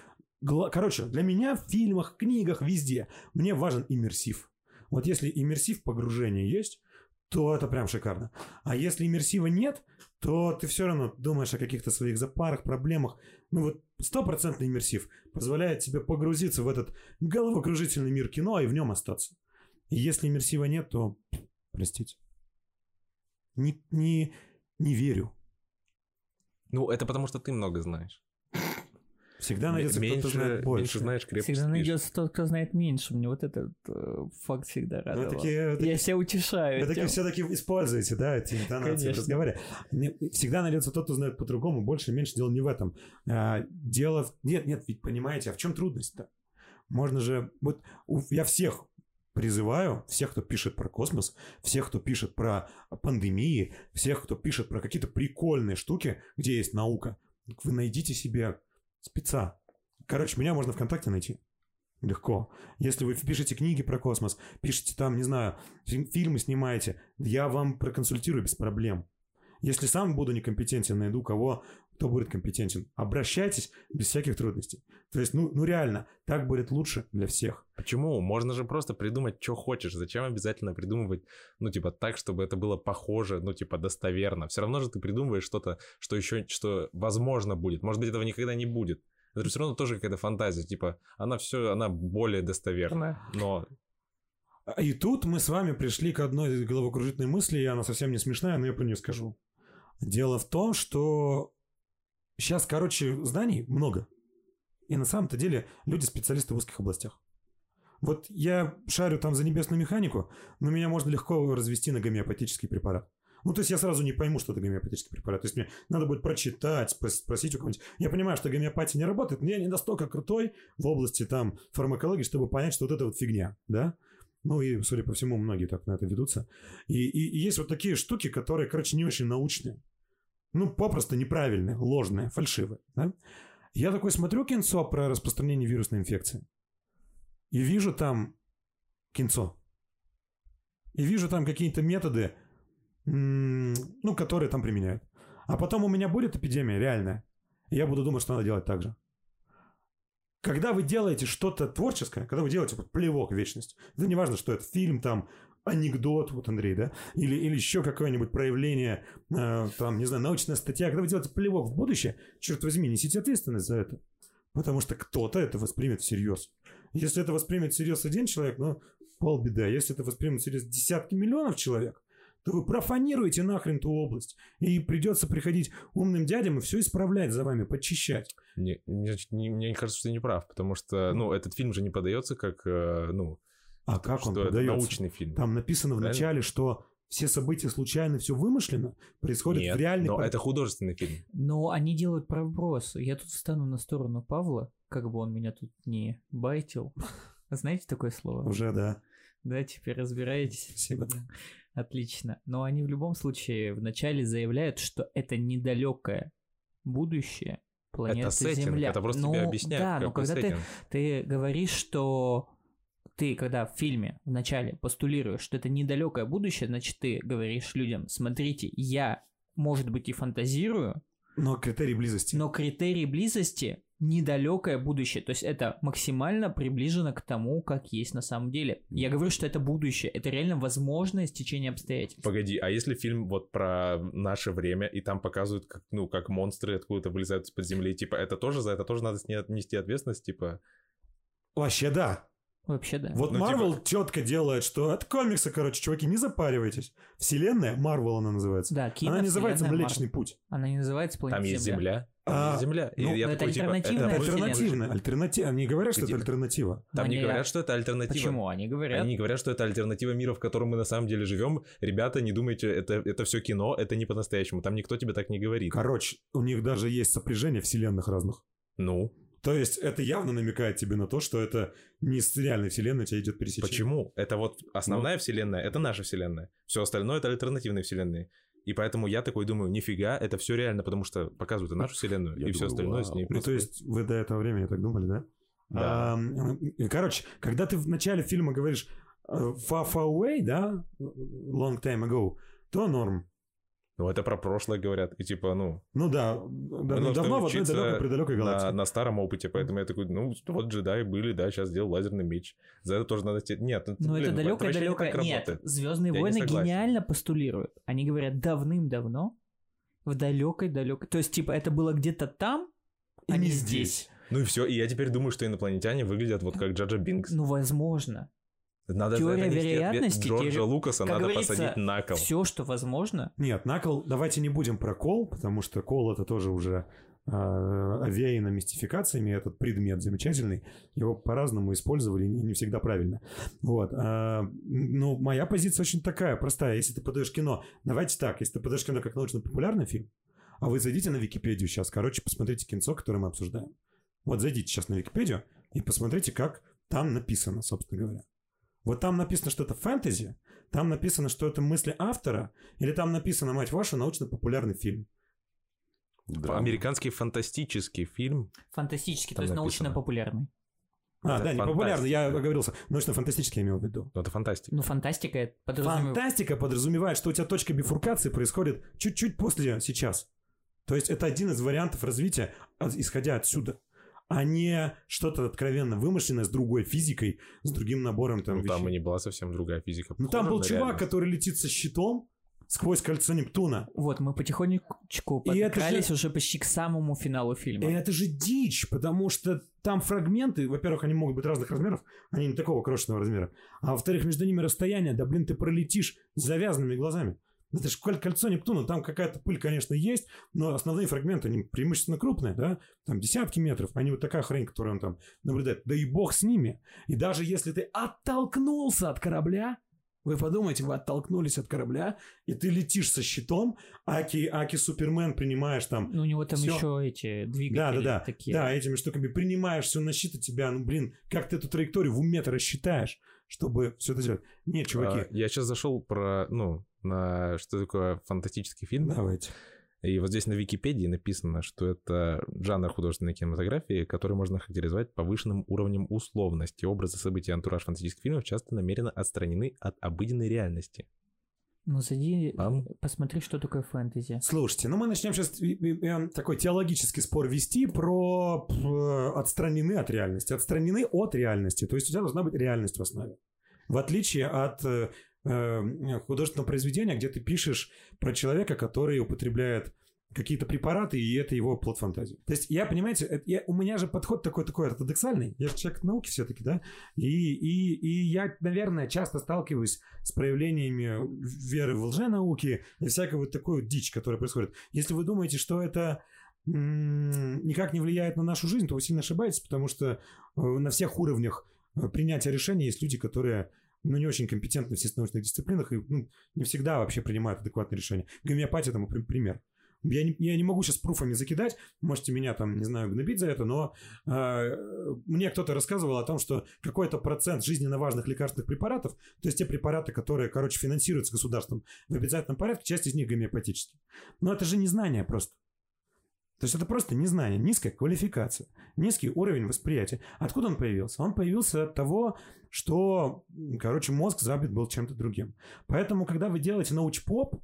Короче, для меня в фильмах, книгах, везде мне важен иммерсив. Вот если иммерсив погружения есть, то это прям шикарно. А если иммерсива нет, то ты все равно думаешь о каких-то своих запарах, проблемах. Ну вот стопроцентный иммерсив позволяет тебе погрузиться в этот головокружительный мир кино и в нем остаться. И если иммерсива нет, то простите. Не, не, не верю. Ну, это потому, что ты много знаешь. Всегда найдется кто-то меньше, знает больше. меньше знаешь, крепче Всегда спишь. найдется тот, кто знает меньше. Мне вот этот э, факт всегда Вы радовал. такие, Я себя утешаю. Вы такие все-таки используете, да, эти интонации в разговоре. Всегда найдется тот, кто знает по-другому, больше, меньше. Дело не в этом. А, Дело... в- Нет, нет, ведь понимаете, а в чем трудность-то? Можно же... Вот у- я всех призываю, всех, кто пишет про космос, всех, кто пишет про пандемии, всех, кто пишет про какие-то прикольные штуки, где есть наука, вы найдите себе спеца. Короче, меня можно ВКонтакте найти. Легко. Если вы пишете книги про космос, пишете там, не знаю, фи- фильмы снимаете, я вам проконсультирую без проблем. Если сам буду некомпетентен, найду кого, кто будет компетентен. Обращайтесь без всяких трудностей. То есть, ну, ну реально, так будет лучше для всех. Почему? Можно же просто придумать, что хочешь. Зачем обязательно придумывать, ну, типа, так, чтобы это было похоже, ну, типа, достоверно. Все равно же ты придумываешь что-то, что еще, что возможно будет. Может быть, этого никогда не будет. Это все равно тоже какая-то фантазия. Типа, она все, она более достоверная, но А И тут мы с вами пришли к одной головокружительной мысли, и она совсем не смешная, но я про нее скажу. Дело в том, что сейчас, короче, знаний много. И на самом-то деле люди специалисты в узких областях. Вот я шарю там за небесную механику, но меня можно легко развести на гомеопатический препарат. Ну, то есть я сразу не пойму, что это гомеопатический препарат. То есть мне надо будет прочитать, прос- спросить у кого-нибудь. Я понимаю, что гомеопатия не работает, но я не настолько крутой в области там фармакологии, чтобы понять, что вот это вот фигня, да? Ну и, судя по всему, многие так на это ведутся. И, и- и есть вот такие штуки, которые, короче, не очень научные. Ну, попросту неправильные, ложные, фальшивые. Да? Я такой смотрю кинцо про распространение вирусной инфекции. И вижу там кинцо. И вижу там какие-то методы, ну, которые там применяют. А потом у меня будет эпидемия реальная. И я буду думать, что надо делать так же. Когда вы делаете что-то творческое, когда вы делаете плевок в вечность, это не важно, что это фильм, там, анекдот, вот Андрей, да, или, или еще какое-нибудь проявление, э, там, не знаю, научная статья, когда вы делаете плевок в будущее, черт возьми, несите ответственность за это. Потому что кто-то это воспримет всерьез. Если это воспримет всерьез один человек, ну, полбеда. Если это воспримет всерьез десятки миллионов человек, то вы профанируете нахрен ту область. И придется приходить умным дядям и все исправлять за вами, подчищать. не- не- не- мне кажется, что ты не прав, потому что, ну, этот фильм же не подается как, э, ну, А как что он это подается? научный фильм. Там написано в Правильно? начале, что все события случайно, все вымышленно, происходит Нет, в реальной... но по- это художественный фильм. Но они делают проброс. Я тут встану на сторону Павла, как бы он меня тут не байтил. *laughs* Знаете такое слово? Уже, да. Да, теперь разбираетесь. Спасибо. Да. Отлично. Но они в любом случае вначале заявляют, что это недалекое будущее планеты это сеттинг, Земля. это просто Ну, тебе объясняют. Да, но когда ты, ты говоришь, что ты, когда в фильме вначале постулируешь, что это недалекое будущее, значит, ты говоришь людям, смотрите, я, может быть, и фантазирую, Но критерий близости. но критерий близости недалекое будущее. То есть это максимально приближено к тому, как есть на самом деле. Я говорю, что это будущее. Это реально возможное стечение обстоятельств. Погоди, а если фильм вот про наше время, и там показывают, как, ну, как монстры откуда-то вылезают из-под земли, типа, это тоже, за это тоже надо нести ответственность, типа... Вообще, да. Вообще, да. Вот Ну, Марвел четко делает, что от комикса, короче, чуваки, не запаривайтесь. Вселенная, Марвел она называется. Да, кино, она называется вселенная Млечный Марвел. путь. Она не называется планета Там есть земля, А, земля. Ну, я это такой, типа, альтернативная это Это альтернативно. Альтернатива. Они говорят, что это Типа- альтернатива. Там не Они- говорят, что это альтернатива. Почему? Они говорят. Они не говорят, что это альтернатива мира, в котором мы на самом деле живем. Ребята, не думайте, это, это все кино, это не по-настоящему. Там никто тебе так не говорит. Короче, у них даже есть сопряжение вселенных разных. Ну, То есть это явно намекает тебе на то, что это не с реальной вселенной у тебя идет пересечение. почему? Это вот Ну. основная вселенная, это наша вселенная. Все остальное это альтернативные вселенные. И поэтому я такой думаю, нифига, это все реально, потому что показывают и нашу вселенную, Я и все думаю, остальное с вау. ней Ну, то есть вы до этого времени так думали, да? Да. А, короче, когда ты в начале фильма говоришь э, far, far away, да, long time ago, то норм. Ну, это про прошлое говорят. И типа, ну, Ну да, да ну, давно в одной далекой предалекой на, галактике. на старом опыте, поэтому я такой, ну, вот джедаи были, да, сейчас сделал лазерный меч. За это тоже надо... Нет, ну, Но блин, это далекое, вообще не Нет. Звездные Я не войны согласен. гениально постулируют. Они говорят давным-давно, в далекой, далекой. То есть, типа, это было где-то там, И а не не здесь. Ну и все, и я теперь думаю, что инопланетяне выглядят вот как Джаджа Бинкс. Ну, возможно. Надо теория вероятности, Джорджа теория- Лукаса как надо посадить на кол. Все, что возможно. Нет, накол, давайте не будем про кол, потому что кол это тоже уже э, овеяно мистификациями, этот предмет замечательный, его по-разному использовали, и не всегда правильно. Вот. А, ну, моя позиция очень такая, простая. Если ты подаешь кино, давайте так, если ты подаешь кино как научно-популярный фильм, а вы зайдите на Википедию сейчас, короче, посмотрите кинцо, которое мы обсуждаем. Вот зайдите сейчас на Википедию и посмотрите, как там написано, собственно говоря. Вот там написано, что это фэнтези, там написано, что это мысли автора, или там написано, мать ваша, научно-популярный фильм. Да. Американский фантастический фильм. Фантастический, Там то есть написано. научно-популярный. А, Это да, не популярный, я оговорился. Научно-фантастический я имел в виду. Ну, это фантастика. Ну, фантастика это подразумевает... Фантастика подразумевает, что у тебя точка бифуркации происходит чуть-чуть после сейчас. То есть это один из вариантов развития, от- исходя отсюда, а не что-то откровенно вымышленное с другой физикой, с другим набором там Ну, там и не была совсем другая физика. Ну там был чувак, реальность. который летит со щитом сквозь кольцо Нептуна. Вот, мы потихонечку подкрались же- уже почти к самому финалу фильма. И это же дичь, потому что там фрагменты, во-первых, они могут быть разных размеров, они не такого крошечного размера, а во-вторых, между ними расстояние, да блин, ты пролетишь с завязанными глазами. Это же коль- кольцо Нептуна, там какая-то пыль, конечно, есть, но основные фрагменты, они преимущественно крупные, да, там десятки метров, они вот такая хрень, которую он там наблюдает. Да и бог с ними. И даже если ты оттолкнулся от корабля, вы подумайте, вы оттолкнулись от корабля, и ты летишь со щитом, аки, аки Супермен принимаешь там Ну, у него там Всё. еще эти двигатели да, да, да. такие. Да, этими штуками принимаешь все на щит, и тебя, ну, блин, как ты эту траекторию в уме-то рассчитаешь, чтобы все это сделать? Нет, А, чуваки, Я сейчас зашел про, ну, на что такое фантастический фильм. давайте. И вот здесь на Википедии написано, что это жанр художественной кинематографии, который можно характеризовать повышенным уровнем условности. Образы, события, антураж фантастических фильмов часто намеренно отстранены от обыденной реальности. Ну, зайди, Ам. посмотри, что такое фэнтези. Слушайте, ну мы начнем сейчас такой теологический спор вести про п- отстранены от реальности. Отстранены от реальности. То есть у тебя должна быть реальность в основе. В отличие от э, э, художественного произведения, где ты пишешь про человека, который употребляет какие-то препараты, и это его плод фантазии. То есть я, понимаете, это я- у меня же подход такой такой ортодоксальный. Я же человек науки все-таки, да? И, и, и я, наверное, часто сталкиваюсь с проявлениями веры в лженауки и всякой вот такой вот дичь, которая происходит. Если вы думаете, что это никак не влияет на нашу жизнь, то вы сильно ошибаетесь, потому что э, на всех уровнях э, принятия решений есть люди, которые ну, не очень компетентны в естественно-научных дисциплинах и ну, не всегда вообще принимают адекватные решения. Гомеопатия тому при- пример. Я не, я не могу сейчас пруфами закидать, можете меня там, не знаю, гнобить за это, но э, мне кто-то рассказывал о том, что какой-то процент жизненно важных лекарственных препаратов, то есть те препараты, которые, короче, финансируются государством в обязательном порядке, часть из них гомеопатические. Но это же не знание просто. То есть это просто незнание, низкая квалификация, низкий уровень восприятия. Откуда он появился? Он появился от того, что, короче, мозг забит был чем-то другим. Поэтому, когда вы делаете научпоп,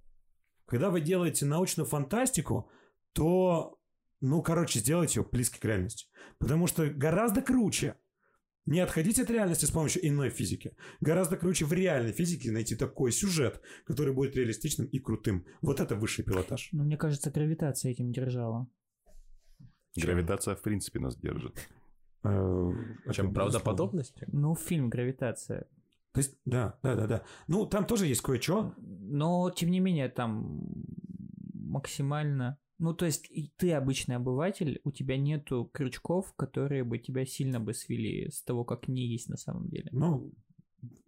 когда вы делаете научную фантастику, то, ну, короче, сделайте ее близкой к реальности. Потому что гораздо круче не отходить от реальности с помощью иной физики. Гораздо круче в реальной физике найти такой сюжет, который будет реалистичным и крутым. Вот это высший пилотаж. Ну, мне кажется, гравитация этим держала. Гравитация, в принципе, нас держит. Э, Чем это правдоподобностью? Ну, фильм «Гравитация». То есть, да, да, да, да. Ну, там тоже есть кое-что. Но, тем не менее, там максимально... Ну, то есть, ты обычный обыватель, у тебя нету крючков, которые бы тебя сильно бы свели с того, как не есть на самом деле. Ну,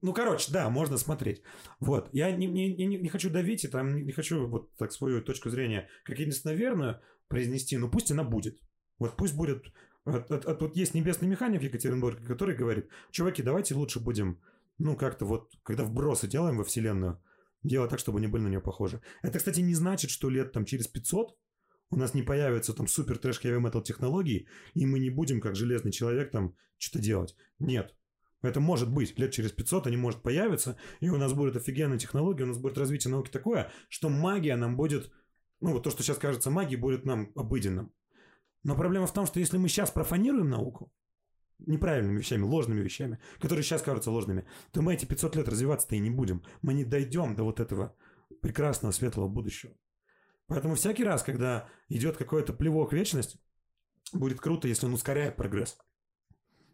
ну, короче, да, можно смотреть. Вот. Я не, не, не, не хочу давить и там не, не хочу вот так свою точку зрения как единственно верную произнести, но пусть она будет. Вот пусть будет... от- от- от- вот есть небесный механик в Екатеринбурге, который говорит, чуваки, давайте лучше будем, ну, как-то вот, когда вбросы делаем во Вселенную, делать так, чтобы они были на нее похожи. Это, кстати, не значит, что лет там через 500 у нас не появятся там супер трэш heavy metal технологии, и мы не будем, как железный человек, там что-то делать. Нет. Это может быть. Лет через 500 они может появиться, и у нас будет офигенная технология, у нас будет развитие науки такое, что магия нам будет... Ну, вот то, что сейчас кажется магией, будет нам обыденным. Но проблема в том, что если мы сейчас профанируем науку, неправильными вещами, ложными вещами, которые сейчас кажутся ложными, то мы эти 500 лет развиваться-то и не будем. Мы не дойдем до вот этого прекрасного, светлого будущего. Поэтому всякий раз, когда идет какой-то плевок в вечность, будет круто, если он ускоряет прогресс,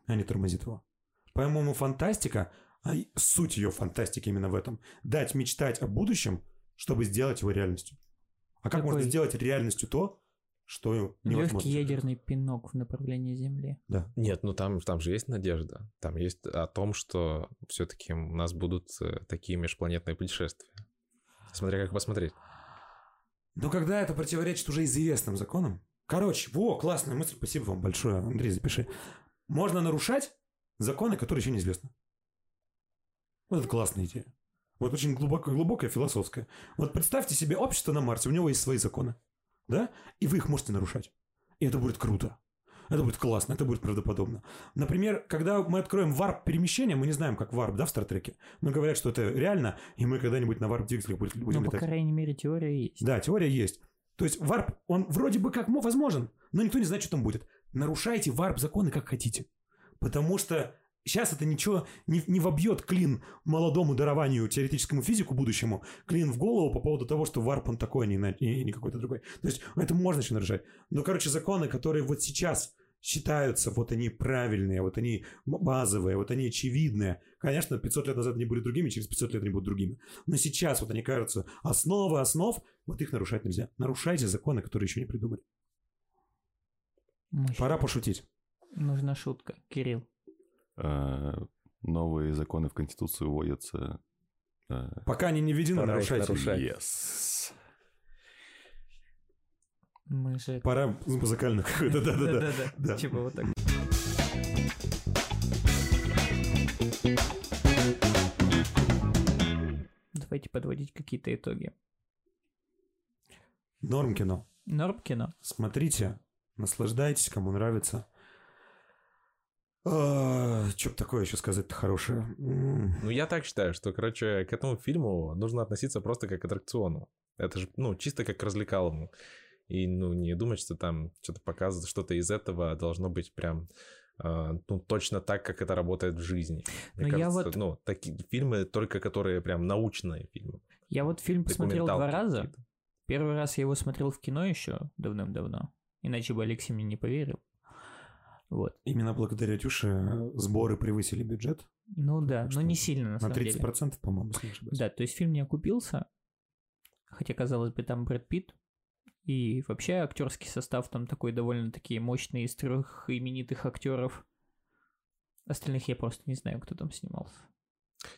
а не тормозит его. По-моему, фантастика, а суть ее фантастики именно в этом, дать мечтать о будущем, чтобы сделать его реальностью. А как Такой- можно сделать реальностью то, что Легкий невозможно. ядерный пинок в направлении Земли. Да. Нет, ну там, там же есть надежда. Там есть о том, что все-таки у нас будут э, такие межпланетные путешествия. Смотря как посмотреть. Но когда это противоречит уже известным законам... Короче, во, классная мысль, спасибо вам большое, Андрей, запиши. Можно нарушать законы, которые еще неизвестны. Вот это классная идея. Вот очень глубоко, глубокая, философская. Вот представьте себе общество на Марсе, у него есть свои законы, да? И вы их можете нарушать. И это будет круто. Это будет классно, это будет правдоподобно. Например, когда мы откроем варп перемещения, мы не знаем, как варп, да, в Стартреке, но говорят, что это реально, и мы когда-нибудь на варп двигателях будем, будем Ну, по летать. крайней мере, теория есть. Да, теория есть. То есть варп, он вроде бы как мо- возможен, но никто не знает, что там будет. Нарушайте варп законы как хотите. Потому что сейчас это ничего не, не вобьет клин молодому дарованию теоретическому физику будущему, клин в голову по поводу того, что варп он такой, а не, и не какой-то другой. То есть это можно еще нарушать. Но, короче, законы, которые вот сейчас считаются, вот они правильные, вот они базовые, вот они очевидные. Конечно, 500 лет назад они были другими, через 500 лет они будут другими. Но сейчас вот они кажутся основы основ, вот их нарушать нельзя. Нарушайте законы, которые еще не придумали. Мощно. Пора пошутить. Нужна шутка. Кирилл. Э, Новые законы в Конституцию вводятся. э, Пока они не введены, Пора нарушать. Yes. Мы же... Пора музыкально какой-то, *laughs* да-да-да. Да. Типа вот так. Давайте подводить какие-то итоги. Норм кино. Норм кино. Смотрите, наслаждайтесь, кому нравится. Что бы такое еще сказать-то хорошее? Ну, я так считаю, что, короче, к этому фильму нужно относиться просто как к аттракциону. Это же, ну, чисто как к развлекалому. И, ну, не думать, что там что-то показывает, что-то из этого должно быть прям, э, ну, точно так, как это работает в жизни. Мне я кажется, вот- ну, такие фильмы, только которые прям научные фильмы. Я вот фильм посмотрел два раза. Первый раз я его смотрел в кино еще давным-давно. Иначе бы Алексей мне не поверил. Вот. Именно благодаря Тюше сборы превысили бюджет Ну да, но не сильно на на самом 30%, деле. по-моему, если не ошибаюсь. Да, то есть фильм не окупился. Хотя, казалось бы, там Брэд Питт. И вообще актерский состав там такой довольно-таки мощный из трех именитых актеров. Остальных я просто не знаю, кто там снимался.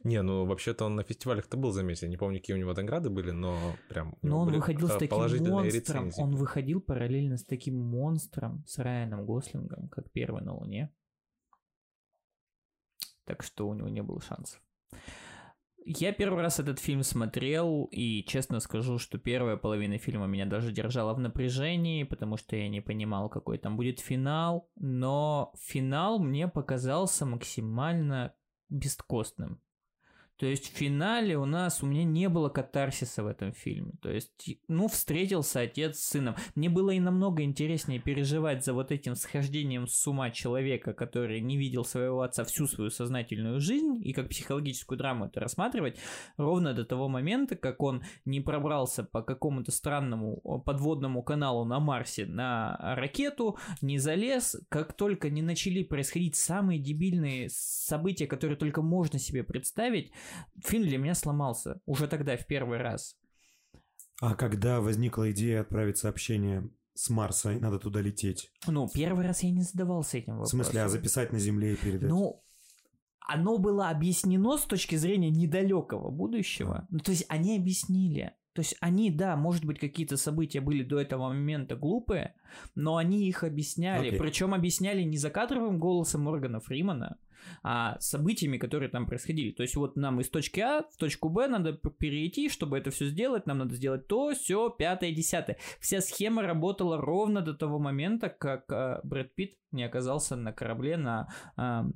Не, ну, вообще-то он на фестивалях-то был заметен. Не помню, какие у него награды были, но прям... Но он выходил с таким монстром. рецензии. Он выходил параллельно с таким монстром, с Райаном Гослингом, как первый на Луне. Так что у него не было шансов. Я первый раз этот фильм смотрел, и честно скажу, что первая половина фильма меня даже держала в напряжении, потому что я не понимал, какой там будет финал, но финал мне показался максимально бесткостным. То есть в финале у нас, у меня не было катарсиса в этом фильме. То есть, ну, встретился отец с сыном. Мне было и намного интереснее переживать за вот этим схождением с ума человека, который не видел своего отца всю свою сознательную жизнь, и как психологическую драму это рассматривать, ровно до того момента, как он не пробрался по какому-то странному подводному каналу на Марсе на ракету, не залез, как только не начали происходить самые дебильные события, которые только можно себе представить, фильм для меня сломался уже тогда в первый раз. А когда возникла идея отправить сообщение с Марса, и надо туда лететь? Ну, первый раз я не задавался этим В вопросом. смысле, а записать на Земле и передать? Ну, оно было объяснено с точки зрения недалекого будущего. Ну, то есть они объяснили. То есть они, да, может быть, какие-то события были до этого момента глупые, но они их объясняли. Окей. Причем объясняли не закадровым голосом Моргана Фримана, а событиями, которые там происходили. То есть вот нам из точки А в точку Б надо перейти, чтобы это все сделать, нам надо сделать то, все, пятое, десятое. Вся схема работала ровно до того момента, как а, Брэд Питт не оказался на корабле на м,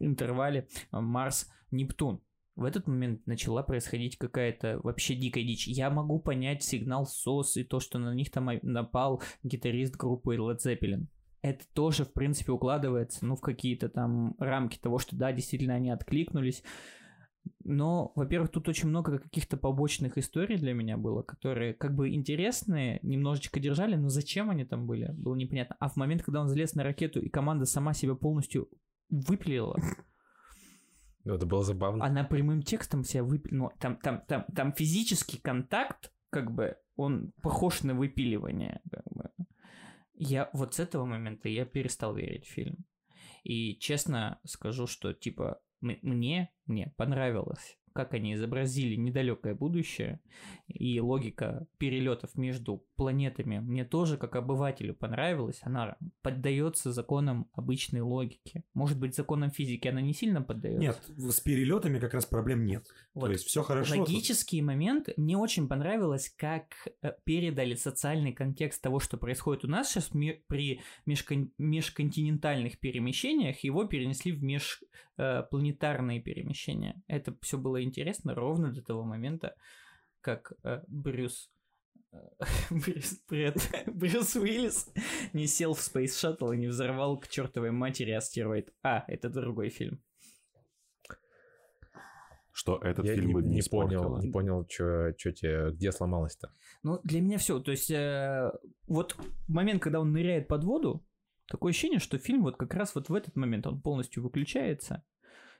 интервале Марс-Нептун. В этот момент начала происходить какая-то вообще дикая дичь. Я могу понять сигнал СОС и то, что на них там напал гитарист группы Led Zeppelin. Это тоже, в принципе, укладывается, ну, в какие-то там рамки того, что да, действительно они откликнулись. Но, во-первых, тут очень много каких-то побочных историй для меня было, которые как бы интересные, немножечко держали, но зачем они там были, было непонятно. А в момент, когда он залез на ракету, и команда сама себя полностью выпилила, Ну, это было забавно. она прямым текстом себя выпилила. Ну, там, там, там, там физический контакт, как бы, он похож на выпиливание. Как бы. Я вот с этого момента я перестал верить в фильм. И честно скажу, что типа мне, мне понравилось как они изобразили недалекое будущее, и логика перелетов между планетами мне тоже, как обывателю, понравилась. Она поддается законам обычной логики. Может быть, законам физики она не сильно поддается? Нет, с перелетами как раз проблем нет. Вот. То есть все хорошо. Логические тут. моменты. Мне очень понравилось, как э, передали социальный контекст того, что происходит у нас сейчас при межкон... межконтинентальных перемещениях, его перенесли в межпланетарные перемещения. Это все было интересно ровно до того момента, как э, Брюс э, *laughs* Брюс, привет. *laughs* Брюс Уиллис не сел в Space Shuttle и не взорвал к чертовой матери астероид. А, это другой фильм. Что этот Я фильм не, бы не, не понял, не понял, что тебе, где сломалось-то. Ну, для меня все. То есть, э, вот момент, когда он ныряет под воду, такое ощущение, что фильм вот как раз вот в этот момент он полностью выключается,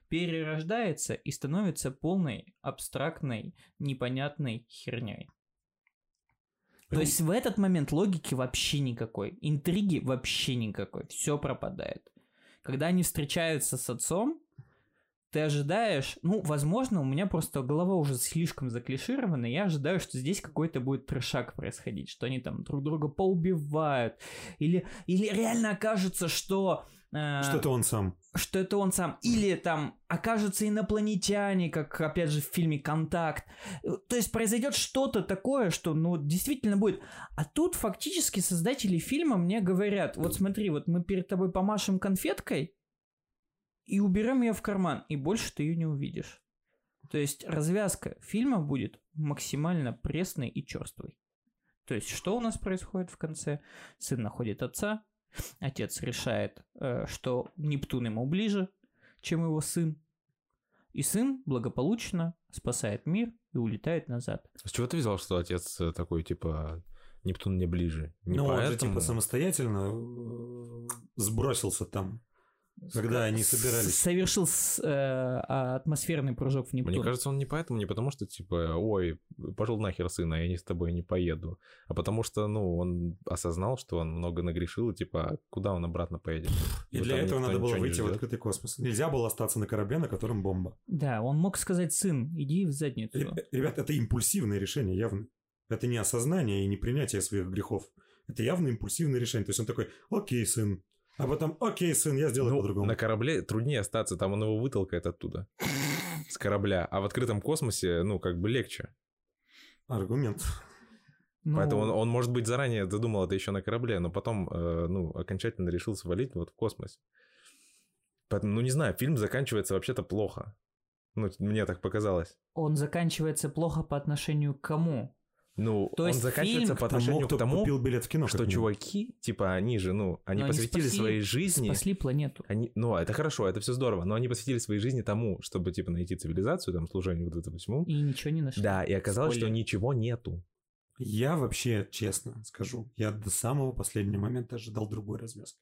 перерождается и становится полной абстрактной, непонятной херней. То есть в этот момент логики вообще никакой, интриги вообще никакой, все пропадает. Когда они встречаются с отцом, ты ожидаешь, ну, возможно, у меня просто голова уже слишком заклиширована, я ожидаю, что здесь какой-то будет трешак происходить, что они там друг друга поубивают, или, или реально окажется, что... Э, что это он сам. Что это он сам. Или там окажутся инопланетяне, как, опять же, в фильме «Контакт». То есть произойдет что-то такое, что, ну, действительно будет. А тут фактически создатели фильма мне говорят, вот смотри, вот мы перед тобой помашем конфеткой, и уберем ее в карман, и больше ты ее не увидишь. То есть развязка фильма будет максимально пресной и черствой. То есть что у нас происходит в конце? Сын находит отца, отец решает, э, что Нептун ему ближе, чем его сын, и сын благополучно спасает мир и улетает назад. С чего ты взял, что отец такой, типа, Нептун мне ближе? Не ну, поэтому... он же, типа, самостоятельно э, сбросился там когда они собирались. Совершил с, э, а, атмосферный прыжок в Нептун. Мне кажется, он не поэтому, не потому что, типа, ой, пошел нахер, сына, я не с тобой не поеду. А потому что, ну, он осознал, что он много нагрешил, и, типа, а куда он обратно поедет? И для этого надо было выйти в открытый космос. Нельзя было остаться на корабле, на котором бомба. Да, он мог сказать, сын, иди в задницу. Ребят, это импульсивное решение, явно. Это не осознание и не принятие своих грехов. Это явно импульсивное решение. То есть он такой, окей, сын, а потом, окей, сын, я сделаю ну, по-другому. На корабле труднее остаться, там он его вытолкает оттуда. С корабля. А в открытом космосе, ну, как бы легче. Аргумент. Ну... Поэтому он, он, может быть, заранее задумал это еще на корабле, но потом, э, ну, окончательно решил свалить вот в космос. Поэтому, ну, не знаю, фильм заканчивается вообще-то плохо. Ну, мне так показалось. Он заканчивается плохо по отношению к кому? Ну, То он есть заканчивается фильм по отношению тому, к тому, купил билет в кино, что чуваки, типа, они же, ну, они но посвятили они спасли, своей жизни... Спасли планету. Они, ну, это хорошо, это все здорово, но они посвятили своей жизни тому, чтобы, типа, найти цивилизацию, там, служение вот этому всему. И ничего не нашли. Да, и оказалось, Спойлер. что ничего нету. Я вообще, честно скажу, я до самого последнего момента ожидал другой развязки.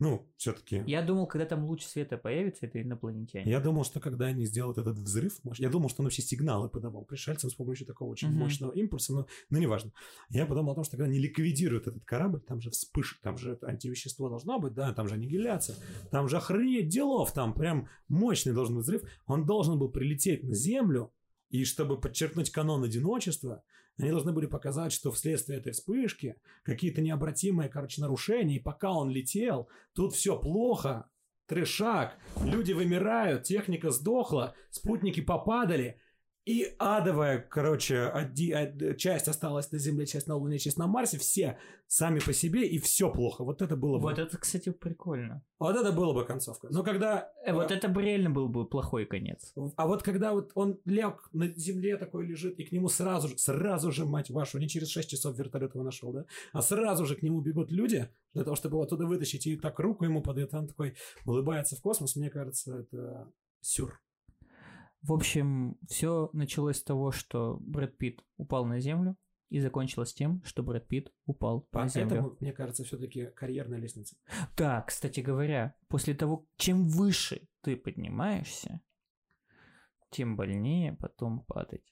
Ну, все-таки. Я думал, когда там луч света появится, это инопланетяне. Я думал, что когда они сделают этот взрыв, я думал, что он вообще сигналы подавал пришельцам с помощью такого очень угу. мощного импульса, но, но неважно. Я подумал о том, что когда они ликвидируют этот корабль, там же вспышка, там же антивещество должно быть, да, там же аннигиляция, там же охренеть делов, там прям мощный должен быть взрыв. Он должен был прилететь на Землю, и чтобы подчеркнуть канон одиночества, они должны были показать, что вследствие этой вспышки какие-то необратимые, короче, нарушения, и пока он летел, тут все плохо, трешак, люди вымирают, техника сдохла, спутники попадали, и адовая, короче, оди, часть осталась на Земле, часть на Луне, часть на Марсе, все сами по себе, и все плохо. Вот это было бы... Вот это, кстати, прикольно. Вот это было бы концовка. Но когда... Э, вот это бы реально был бы плохой конец. А вот когда вот он лег на Земле такой лежит, и к нему сразу же, сразу же, мать вашу, не через 6 часов вертолет его нашел, да, а сразу же к нему бегут люди для того, чтобы его оттуда вытащить, и так руку ему подают, он такой улыбается в космос, мне кажется, это сюр. В общем, все началось с того, что Брэд Питт упал на землю, и закончилось тем, что Брэд Питт упал Поэтому, на землю. мне кажется, все-таки карьерная лестница. Да, кстати говоря, после того, чем выше ты поднимаешься, тем больнее потом падать.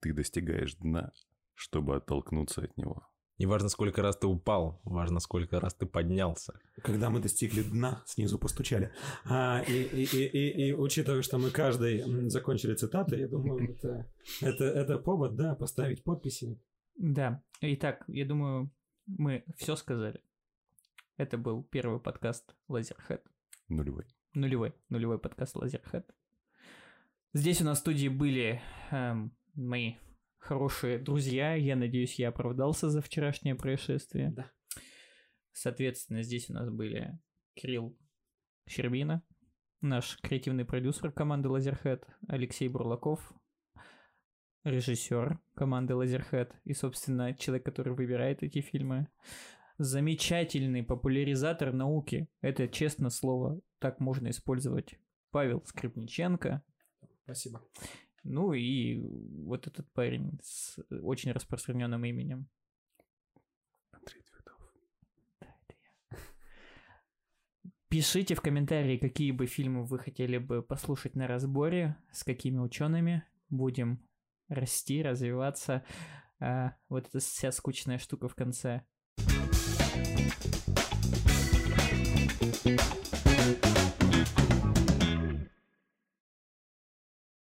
Ты достигаешь дна, чтобы оттолкнуться от него. Не важно, сколько раз ты упал, важно, сколько раз ты поднялся. Когда мы достигли дна, снизу постучали. А, и, и, и, и, и учитывая, что мы каждый закончили цитаты, я думаю, *laughs* это, это, это повод, да, поставить подписи. Да. Итак, я думаю, мы все сказали. Это был первый подкаст Лазерхед. Нулевой. Нулевой. Нулевой подкаст Лазерхед. Здесь у нас в студии были эм, мои хорошие друзья. Я надеюсь, я оправдался за вчерашнее происшествие. Да. Соответственно, здесь у нас были Кирилл Щербина, наш креативный продюсер команды Лазерхед, Алексей Бурлаков, режиссер команды Лазерхед и, собственно, человек, который выбирает эти фильмы. Замечательный популяризатор науки. Это, честно слово, так можно использовать. Павел Скрипниченко. Спасибо. Ну и вот этот парень с очень распространенным именем. Андрей Твердов. Да, это я. Пишите в комментарии, какие бы фильмы вы хотели бы послушать на разборе, с какими учеными. Будем расти, развиваться. А, вот эта вся скучная штука в конце.